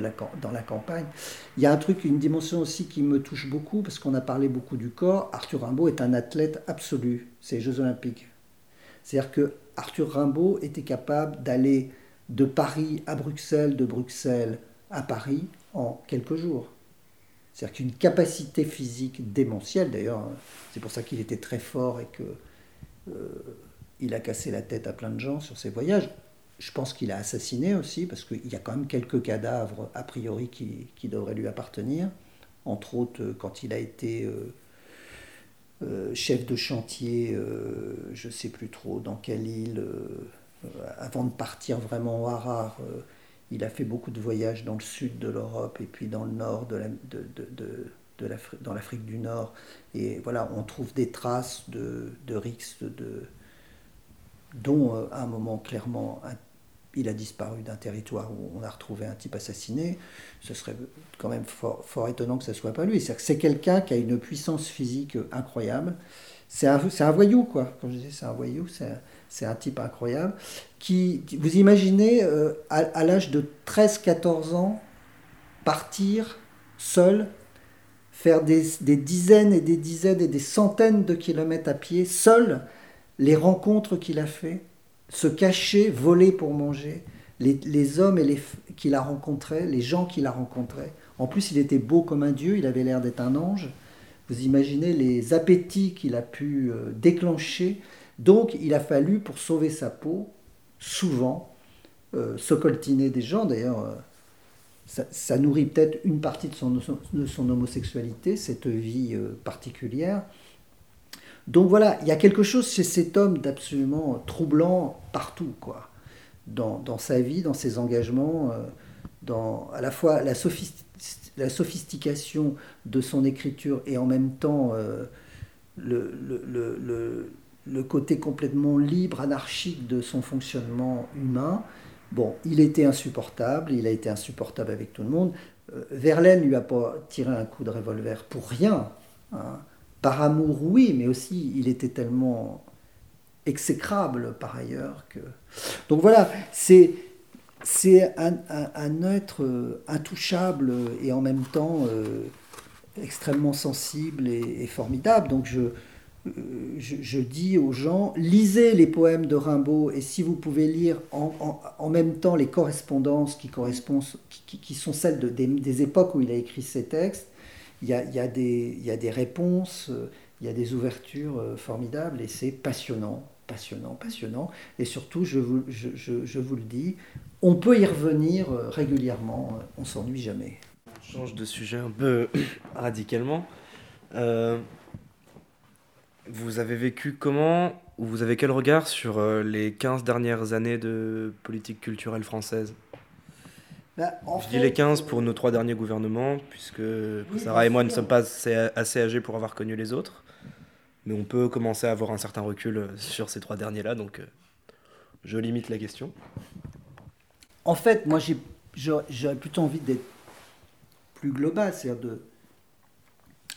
dans la campagne. Il y a un truc, une dimension aussi qui me touche beaucoup, parce qu'on a parlé beaucoup du corps. Arthur Rimbaud est un athlète absolu, c'est les Jeux Olympiques. C'est-à-dire que Arthur Rimbaud était capable d'aller de Paris à Bruxelles, de Bruxelles à Paris en quelques jours. C'est-à-dire qu'une capacité physique démentielle, d'ailleurs, c'est pour ça qu'il était très fort et que euh, il a cassé la tête à plein de gens sur ses voyages. Je pense qu'il a assassiné aussi, parce qu'il y a quand même quelques cadavres a priori qui, qui devraient lui appartenir. Entre autres, euh, quand il a été euh, chef de chantier, je ne sais plus trop dans quelle île, avant de partir vraiment au Harar il a fait beaucoup de voyages dans le sud de l'Europe et puis dans le nord de, dans l'Afrique du Nord. Et voilà, on trouve des traces de, de Rix, de, dont euh, à un moment clairement il a disparu d'un territoire où on a retrouvé un type assassiné. Ce serait quand même fort, étonnant que ce ne soit pas lui. C'est quelqu'un qui a une puissance physique incroyable. C'est un, un, voyou, quoi. Comme je disais, c'est un voyou, c'est un type incroyable qui, vous imaginez, euh, à, l'âge de 13-14 ans, partir seul, faire des, dizaines et des dizaines et des centaines de kilomètres à pied, seul, les rencontres qu'il a fait, se cacher, voler pour manger, les, hommes et les, qu'il a rencontrés, les gens qu'il a rencontrés. En plus, il était beau comme un dieu, il avait l'air d'être un ange. Vous imaginez les appétits qu'il a pu euh, déclencher. Donc, il a fallu, pour sauver sa peau, souvent euh, se coltiner des gens. D'ailleurs, euh, ça, nourrit peut-être une partie de son, de son homosexualité, cette vie particulière. Donc voilà, il y a quelque chose chez cet homme d'absolument troublant partout, quoi. Dans, sa vie, dans ses engagements, dans à la fois la, la, sophistication de son écriture et en même temps le, le, le le côté complètement libre, anarchique de son fonctionnement humain. Bon, il était insupportable, il a été insupportable avec tout le monde. Euh, Verlaine lui a pas tiré un coup de revolver pour rien. Hein. Par amour, oui, mais aussi il était tellement exécrable par ailleurs que. Donc voilà, c'est c'est un, être euh, intouchable et en même temps euh, extrêmement sensible et, formidable. Donc je je, dis aux gens, lisez les poèmes de Rimbaud et si vous pouvez lire en, même temps les correspondances qui, correspondent, qui, sont celles de, des, époques où il a écrit ses textes, il y a, des, réponses, il y a des ouvertures euh, formidables et c'est passionnant, passionnant, passionnant. Et surtout, je vous, le dis, on peut y revenir euh, régulièrement, on s'ennuie jamais. On change de sujet un peu radicalement. Euh, vous avez vécu comment, ou vous avez quel regard sur euh, les 15 dernières années de politique culturelle française? Bah, Je dis les 15 pour nos trois derniers gouvernements, puisque Sarah et moi ne sommes pas assez, âgés pour avoir connu les autres. Mais on peut commencer à avoir un certain recul euh, sur ces trois derniers-là, donc euh, je limite la question. En fait, moi j'aurais plutôt envie d'être plus global, c'est-à-dire de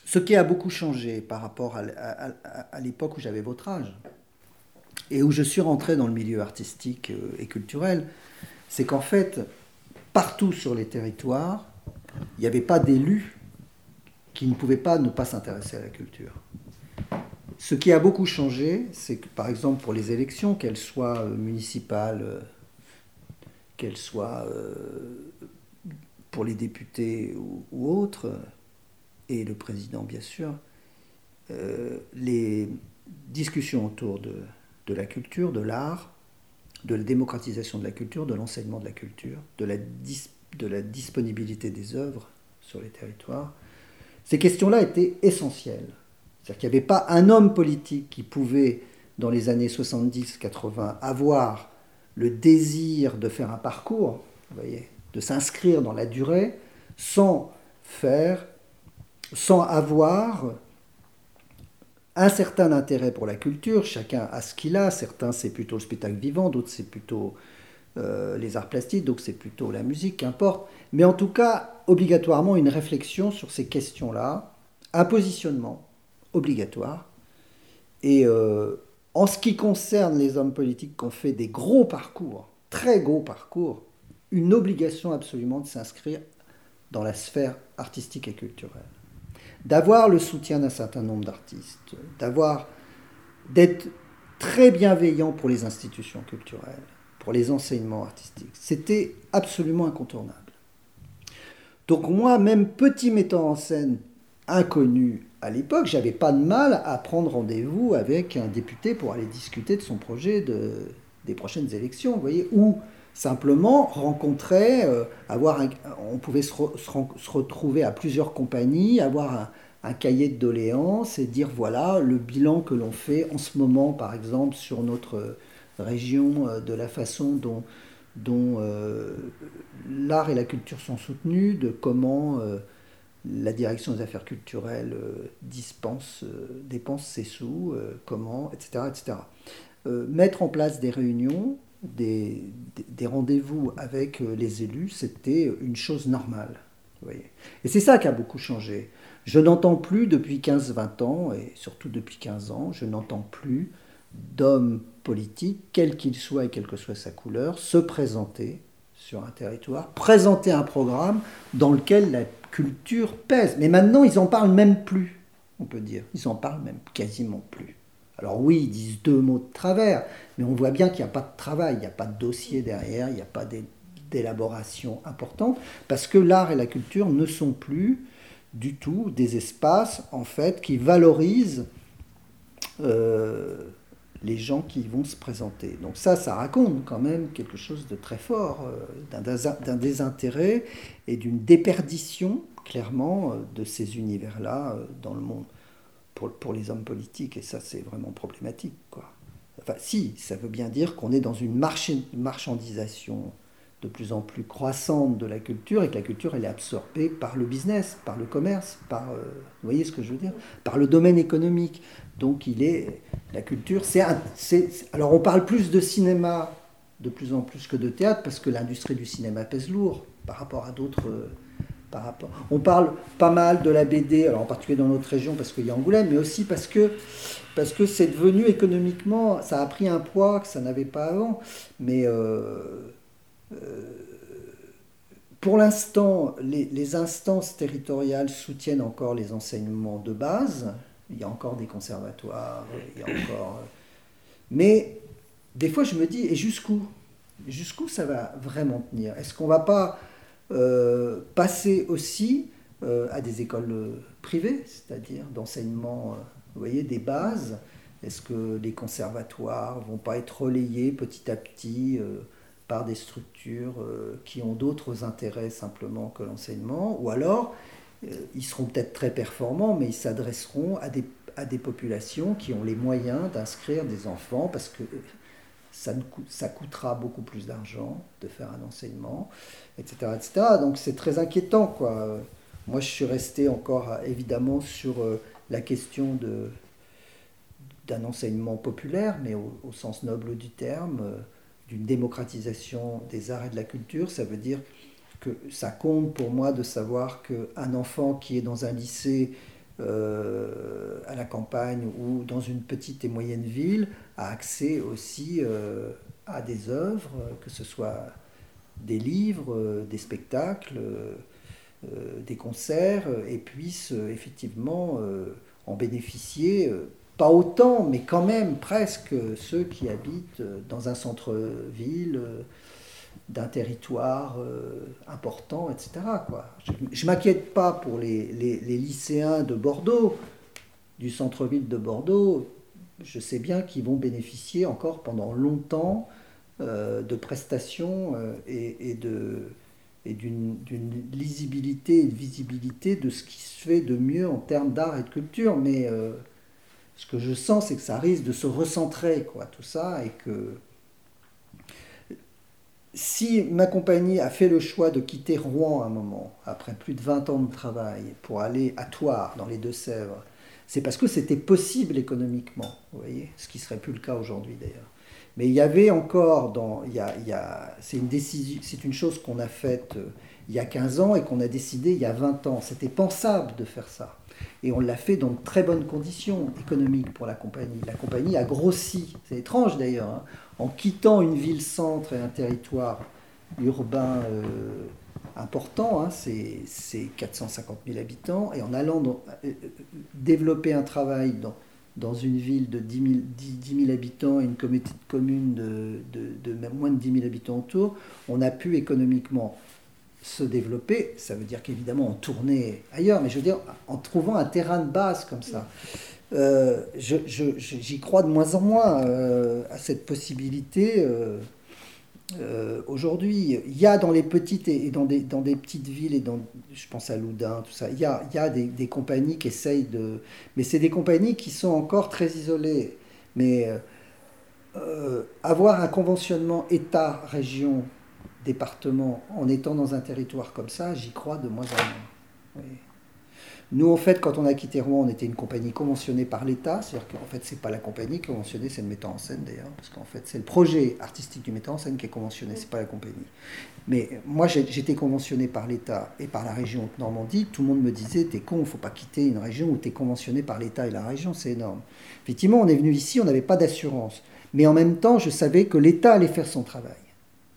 ce qui a beaucoup changé par rapport à, l'époque où j'avais votre âge et où je suis rentré dans le milieu artistique euh, et culturel, c'est qu'en fait, partout sur les territoires, il n'y avait pas d'élus qui ne pouvaient pas ne pas s'intéresser à la culture. Ce qui a beaucoup changé, c'est que par exemple pour les élections, qu'elles soient euh, municipales, euh, qu'elles soient pour les députés ou autres, et le président bien sûr, euh, les discussions autour de, de la culture, de l'art, de la démocratisation de la culture, de l'enseignement de la culture, de la, disponibilité des œuvres sur les territoires, ces questions-là étaient essentielles. C'est-à-dire qu'il n'y avait pas un homme politique qui pouvait, dans les années 70-80, avoir le désir de faire un parcours, vous voyez, de s'inscrire dans la durée, sans faire, sans avoir un certain intérêt pour la culture, chacun a ce qu'il a, certains c'est plutôt le spectacle vivant, d'autres c'est plutôt euh, les arts plastiques, donc c'est plutôt la musique, qu'importe, mais en tout cas obligatoirement une réflexion sur ces questions-là, un positionnement obligatoire, et euh, en ce qui concerne les hommes politiques qui ont fait des gros parcours, très gros parcours, une obligation absolument de s'inscrire dans la sphère artistique et culturelle d'avoir le soutien d'un certain nombre d'artistes, d'avoir d'être très bienveillant pour les institutions culturelles, pour les enseignements artistiques. C'était absolument incontournable. Donc moi, même petit metteur en scène inconnu à l'époque, j'avais pas de mal à prendre rendez-vous avec un député pour aller discuter de son projet de, des prochaines élections, vous voyez, ou simplement rencontrer, euh, avoir on pouvait se, retrouver à plusieurs compagnies, avoir un, cahier de doléances et dire voilà le bilan que l'on fait en ce moment, par exemple, sur notre région, euh, de la façon dont, euh, l'art et la culture sont soutenus, de comment la direction des affaires culturelles dispense, dépense ses sous, comment, etc. etc. mettre en place des réunions des, des rendez-vous avec euh, les élus, c'était une chose normale. voyez. Et c'est ça qui a beaucoup changé. Je n'entends plus depuis 15-20 ans, et surtout depuis 15 ans, je n'entends plus d'hommes politiques, quel qu'il soit et quelle que soit sa couleur, se présenter sur un territoire, présenter un programme dans lequel la culture pèse. Mais maintenant, ils n'en parlent même plus, on peut dire. Ils n'en parlent même quasiment plus. Alors oui, ils disent deux mots de travers, mais on voit bien qu'il n'y a pas de travail, il n'y a pas de dossier derrière, il n'y a pas d'élaboration importante, parce que l'art et la culture ne sont plus du tout des espaces en fait qui valorisent euh, les gens qui vont se présenter. Donc ça, ça raconte quand même quelque chose de très fort, euh, d'un désintérêt et d'une déperdition clairement euh, de ces univers-là dans le monde pour, les hommes politiques, et ça c'est vraiment problématique. Quoi. Enfin si, ça veut bien dire qu'on est dans une marchandisation de plus en plus croissante de la culture et que la culture elle est absorbée par le business, par le commerce, par euh, voyez ce que je veux dire, par le domaine économique. Donc il est la culture, c'est alors on parle plus de cinéma de plus en plus que de théâtre parce que l'industrie du cinéma pèse lourd par rapport à d'autres On parle pas mal de la BD, alors en particulier dans notre région parce qu'il y a Angoulême, mais aussi parce que parce que c'est devenu économiquement, ça a pris un poids que ça n'avait pas avant. Mais euh, euh, pour l'instant, les, instances territoriales soutiennent encore les enseignements de base. Il y a encore des conservatoires, il y a encore. Mais des fois, je me dis, et jusqu'où? Jusqu'où ça va vraiment tenir? Est-ce qu'on va pas euh, passer aussi euh, à des écoles euh, privées, c'est-à-dire d'enseignement, vous voyez, des bases. Est-ce que les conservatoires vont pas être relayés petit à petit par des structures qui ont d'autres intérêts simplement que l'enseignement? Ou alors, ils seront peut-être très performants, mais ils s'adresseront à des, à des populations qui ont les moyens d'inscrire des enfants parce que ça, coûtera beaucoup plus d'argent de faire un enseignement etc. Donc c'est très inquiétant. Quoi. Moi, je suis resté encore évidemment sur euh, la question d'un enseignement populaire, mais au, sens noble du terme, euh, d'une démocratisation des arts et de la culture. Ça veut dire que ça compte pour moi de savoir qu'un enfant qui est dans un lycée euh, à la campagne ou dans une petite et moyenne ville a accès aussi à des œuvres, que ce soit des livres, euh, des spectacles, euh, euh, des concerts, et puissent effectivement en bénéficier, pas autant, mais quand même presque ceux qui habitent dans un centre-ville d'un territoire important, etc. Quoi. Je ne m'inquiète pas pour les, les, lycéens de Bordeaux, du centre-ville de Bordeaux. Je sais bien qu'ils vont bénéficier encore pendant longtemps euh, de prestations euh, et, de, et d'une lisibilité et de visibilité de ce qui se fait de mieux en termes d'art et de culture. Mais euh, ce que je sens, c'est que ça risque de se recentrer, quoi, tout ça, et que si ma compagnie a fait le choix de quitter Rouen à un moment, après plus de 20 ans de travail, pour aller à Toire, dans les Deux-Sèvres, c'est parce que c'était possible économiquement, vous voyez, ce qui serait plus le cas aujourd'hui d'ailleurs. Mais il y avait encore, dans, il y a, il y a, c'est une décision, c'est une chose qu'on a faite euh, il y a 15 ans et qu'on a décidé il y a 20 ans. C'était pensable de faire ça. Et on l'a fait dans de très bonnes conditions économiques pour la compagnie. La compagnie a grossi, c'est étrange d'ailleurs, hein, en quittant une ville-centre et un territoire urbain euh, important, hein, c'est 450 000 habitants, et en allant euh, développer un travail dans, une ville de 10 000, habitants et une commune de, de, de, moins de 10 000 habitants autour, on a pu économiquement se développer. Ça veut dire qu'évidemment on tournait ailleurs, mais je veux dire en trouvant un terrain de base comme ça. Euh, j'y crois de moins en moins euh, à cette possibilité. Euh, aujourd'hui, il y a dans les petites et dans des, dans des petites villes, et dans, je pense à Loudun, tout ça, il y a, il y a des, des, compagnies qui essayent de... Mais c'est des compagnies qui sont encore très isolées. Mais avoir un conventionnement État, région, en étant dans un territoire comme ça, j'y crois de moins en moins. Nous, en fait, quand on a quitté Rouen, on était une compagnie conventionnée par l'État. C'est-à-dire qu'en fait, c'est pas la compagnie conventionnée, c'est le metteur en scène d'ailleurs. Parce qu'en fait, c'est le projet artistique du metteur en scène qui est conventionné, c'est pas la compagnie. Mais moi, j'étais conventionné par l'État et par la région Normandie. Tout le monde me disait T'es con, faut pas quitter une région où tu es conventionné par l'État et la région, c'est énorme. Effectivement, on est venu ici, on n'avait pas d'assurance. Mais en même temps, je savais que l'État allait faire son travail.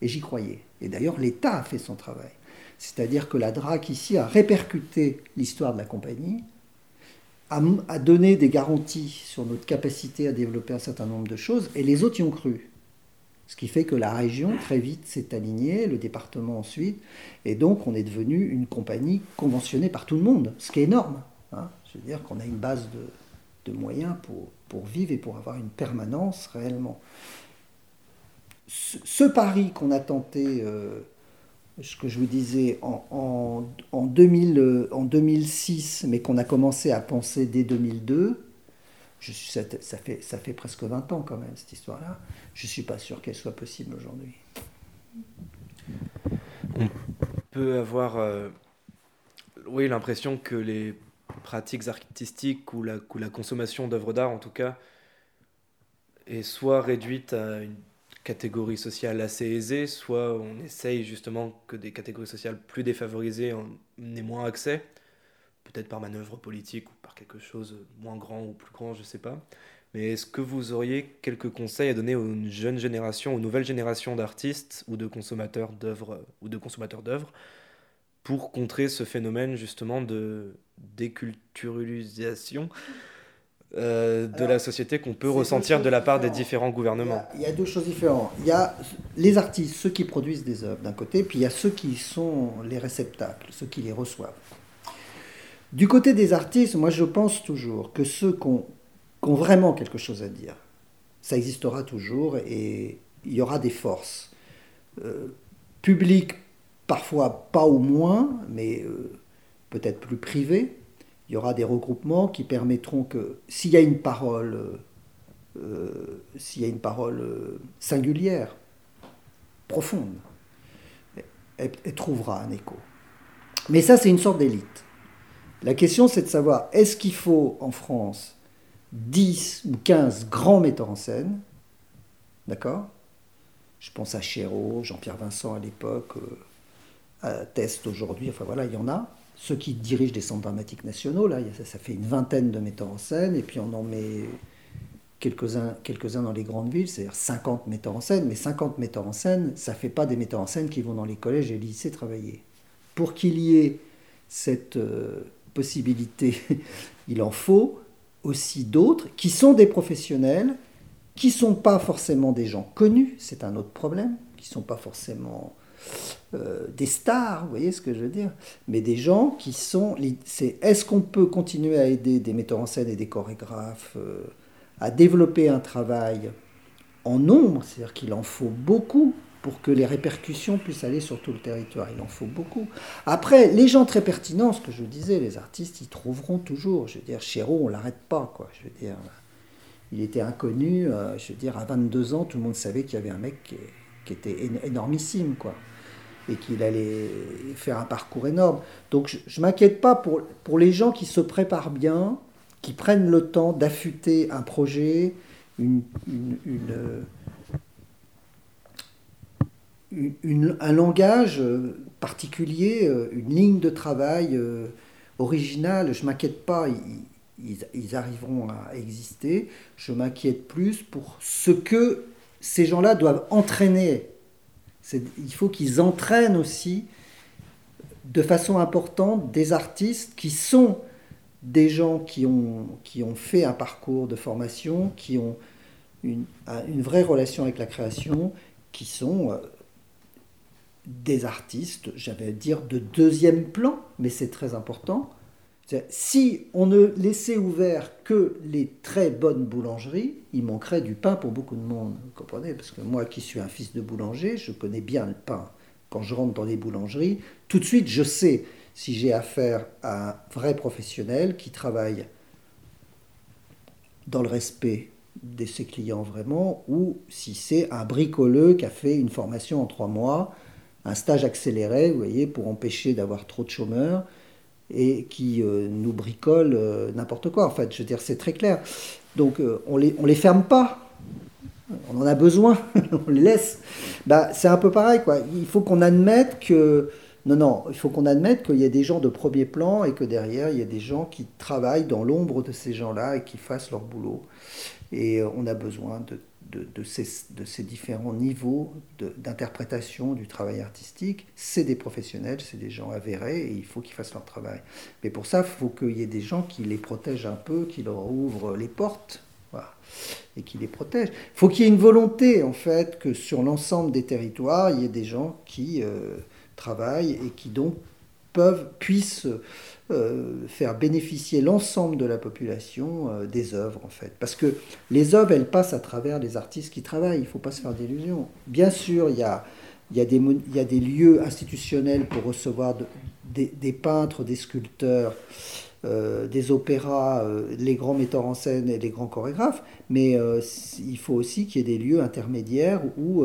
Et j'y croyais. Et d'ailleurs, l'État a fait son travail. C'est-à-dire que la DRAC ici a répercuté l'histoire de la compagnie, a, donné des garanties sur notre capacité à développer un certain nombre de choses, et les autres y ont cru. Ce qui fait que la région, très vite, s'est alignée, le département ensuite, et donc on est devenu une compagnie conventionnée par tout le monde, ce qui est énorme. Hein. Je veux dire qu'on a une base de, moyens pour, vivre et pour avoir une permanence réellement. Ce, pari qu'on a tenté euh, ce que je vous disais, en, en, 2000, en 2006, mais qu'on a commencé à penser dès 2002, je suis, ça, fait, ça fait presque 20 ans quand même, cette histoire-là, je ne suis pas sûr qu'elle soit possible aujourd'hui. On peut avoir euh, oui, l'impression que les pratiques artistiques ou la, ou la consommation d'œuvres d'art, en tout cas, est soit réduite à une catégories sociales assez aisées, soit on essaye justement que des catégories sociales plus défavorisées en aient moins accès, peut-être par manœuvre politique ou par quelque chose moins grand ou plus grand, je sais pas. Mais est-ce que vous auriez quelques conseils à donner aux jeunes générations, aux nouvelles générations d'artistes ou de consommateurs d'œuvres ou de consommateurs d'œuvres pour contrer ce phénomène justement de déculturalisation? Euh, de la société qu'on peut ressentir de la part des différents gouvernements. Il y, a, deux choses différentes. Il y a les artistes, ceux qui produisent des œuvres d'un côté, puis il y a ceux qui sont les réceptacles, ceux qui les reçoivent. Du côté des artistes, moi je pense toujours que ceux qui ont, vraiment quelque chose à dire, ça existera toujours et il y aura des forces. Euh, publiques, parfois pas au moins, mais euh, peut-être plus privées, il y aura des regroupements qui permettront que s'il y a une parole, euh, s'il y a une parole euh, singulière, profonde, elle, trouvera un écho. Mais ça, c'est une sorte d'élite. La question, c'est de savoir, est-ce qu'il faut en France 10 ou 15 grands metteurs en scène? D'accord? Je pense à Chéreau, Jean-Pierre Vincent à l'époque, euh, à Test aujourd'hui, enfin voilà, il y en a ceux qui dirigent des centres dramatiques nationaux, là, ça, fait une vingtaine de metteurs en scène, et puis on en met quelques-uns quelques dans les grandes villes, c'est-à-dire 50 metteurs en scène, mais 50 metteurs en scène, ça ne fait pas des metteurs en scène qui vont dans les collèges et les lycées travailler. Pour qu'il y ait cette euh, possibilité, il en faut aussi d'autres qui sont des professionnels, qui ne sont pas forcément des gens connus, c'est un autre problème, qui ne sont pas forcément euh, des stars, vous voyez ce que je veux dire Mais des gens qui sont. C'est est-ce qu'on peut continuer à aider des metteurs en scène et des chorégraphes euh, à développer un travail en nombre, c'est-à-dire qu'il en faut beaucoup pour que les répercussions puissent aller sur tout le territoire. Il en faut beaucoup. Après, les gens très pertinents, ce que je disais, les artistes, ils trouveront toujours. Je veux dire, Chéreau, on l'arrête pas, quoi. Je veux dire, il était inconnu. Euh, je veux dire, à 22 ans, tout le monde savait qu'il y avait un mec qui, était énormissime, quoi. Et qu'il allait faire un parcours énorme. Donc, je ne m'inquiète pas pour, pour les gens qui se préparent bien, qui prennent le temps d'affûter un projet, une, une un langage euh, particulier, euh, une ligne de travail euh, originale. Je m'inquiète pas, ils, arriveront à exister. Je m'inquiète plus pour ce que ces gens-là doivent entraîner. Il faut qu'ils entraînent aussi de façon importante des artistes qui sont des gens qui ont, qui ont fait un parcours de formation, qui ont une, une vraie relation avec la création, qui sont des artistes, j'allais dire, de deuxième plan, mais c'est très important. Si on ne laissait ouvert que les très bonnes boulangeries, il manquerait du pain pour beaucoup de monde. Vous comprenez? Parce que moi qui suis un fils de boulanger, je connais bien le pain. Quand je rentre dans les boulangeries, tout de suite je sais si j'ai affaire à un vrai professionnel qui travaille dans le respect de ses clients vraiment, ou si c'est un bricoleux qui a fait une formation en trois mois un stage accéléré, vous voyez, pour empêcher d'avoir trop de chômeurs et qui euh, nous bricole euh, n'importe quoi. En fait, je veux dire, c'est très clair. Donc, euh, on les, on les ferme pas. On en a besoin, on les laisse. Bah, c'est un peu pareil, quoi. Il faut qu'on admette que. Non, non, il faut qu'on admette qu'il y a des gens de premier plan et que derrière, il y a des gens qui travaillent dans l'ombre de ces gens-là et qui fassent leur boulot. Et on a besoin de de, ces, différents niveaux d'interprétation du travail artistique, c'est des professionnels, c'est des gens avérés et il faut qu'ils fassent leur travail. Mais pour ça, il faut qu'il y ait des gens qui les protègent un peu, qui leur ouvrent les portes. et qui les protègent. Il faut qu'il y ait une volonté, en fait, que sur l'ensemble des territoires, il y ait des gens qui euh, travaillent et qui donc puissent euh, faire bénéficier l'ensemble de la population euh, des œuvres, en fait. Parce que les œuvres, elles passent à travers les artistes qui travaillent, il ne faut pas se faire d'illusions. Bien sûr, il y a, y, a y a des lieux institutionnels pour recevoir des, peintres, des sculpteurs, euh, des opéras, les grands metteurs en scène et les grands chorégraphes, mais il faut aussi qu'il y ait des lieux intermédiaires où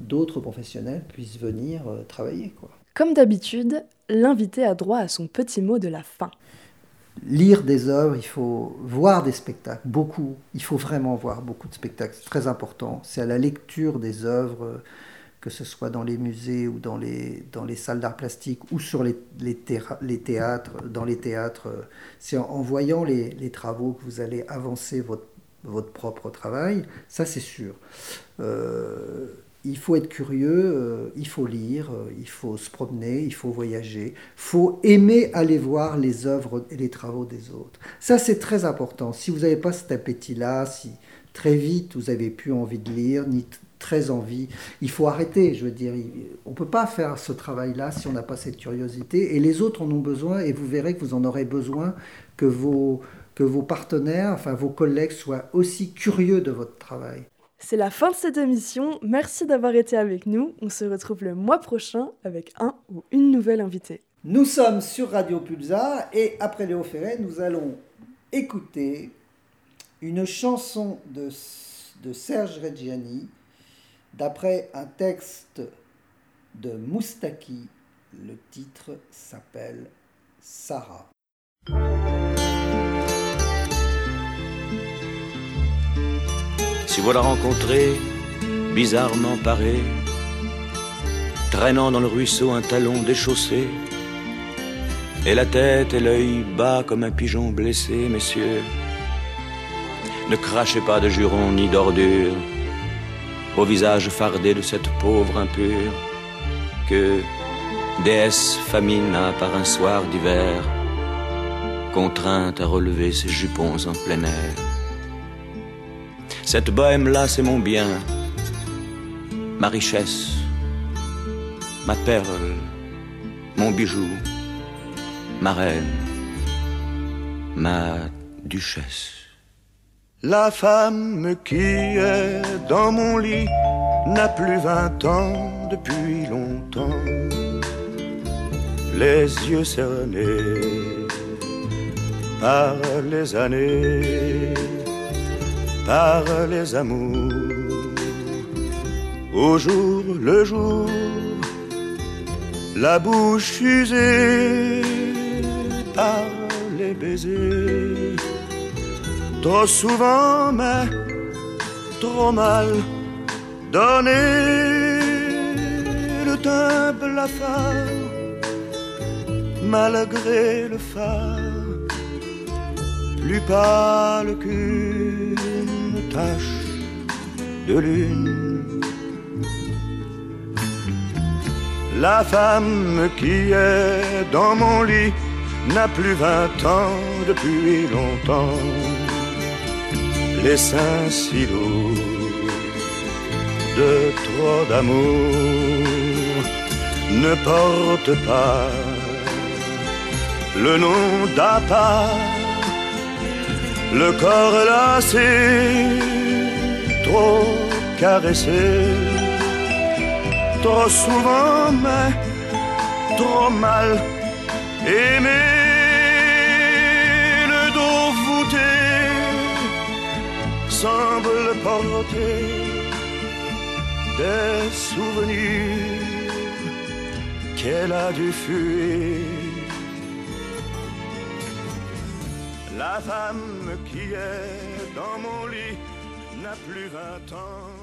d'autres professionnels puissent venir travailler. Quoi. Comme d'habitude, l'invité a droit à son petit mot de la fin. Lire des œuvres, il faut voir des spectacles, beaucoup. Il faut vraiment voir beaucoup de spectacles, c'est très important. C'est à la lecture des œuvres, que ce soit dans les musées ou dans les, dans les salles d'art plastique ou sur les, les, théâtres, dans les théâtres. C'est en, voyant les, travaux que vous allez avancer votre, votre propre travail, ça c'est sûr. Euh, il faut être curieux, euh, il faut lire, euh, il faut se promener, il faut voyager, il faut aimer aller voir les œuvres et les travaux des autres. Ça, c'est très important. Si vous n'avez pas cet appétit-là, si très vite vous n'avez plus envie de lire, ni très envie, il faut arrêter. Je veux dire, on ne peut pas faire ce travail-là si on n'a pas cette curiosité. Et les autres en ont besoin, et vous verrez que vous en aurez besoin, que vos, que vos partenaires, enfin vos collègues soient aussi curieux de votre travail. C'est la fin de cette émission. Merci d'avoir été avec nous. On se retrouve le mois prochain avec un ou une nouvelle invitée. Nous sommes sur Radio Pulsar et après Léo Ferré, nous allons écouter une chanson de, de Serge Reggiani d'après un texte de Moustaki. Le titre s'appelle Sarah. Si vous la rencontrez, bizarrement parée, traînant dans le ruisseau un talon déchaussé, et la tête et l'œil bas comme un pigeon blessé, messieurs, ne crachez pas de jurons ni d'ordures au visage fardé de cette pauvre impure que déesse famina par un soir d'hiver, contrainte à relever ses jupons en plein air. Cette bohème-là, c'est mon bien, ma richesse, ma perle, mon bijou, ma reine, ma duchesse. La femme qui est dans mon lit n'a plus vingt ans depuis longtemps, les yeux cernés par les années, par les amours, au jour le jour, la bouche usée par les baisers, trop souvent mais trop mal donné le teint blafard malgré le phare plus pâle qu'une de lune. La femme qui est dans mon lit n'a plus vingt ans depuis longtemps. Les seins si lourds de trop d'amour ne portent pas le nom d'Apa, le corps lassé, trop caressé, trop souvent, mais trop mal aimé, le dos voûté semble porter des souvenirs qu'elle a dû fuir. La femme qui est dans mon lit n'a plus vingt ans.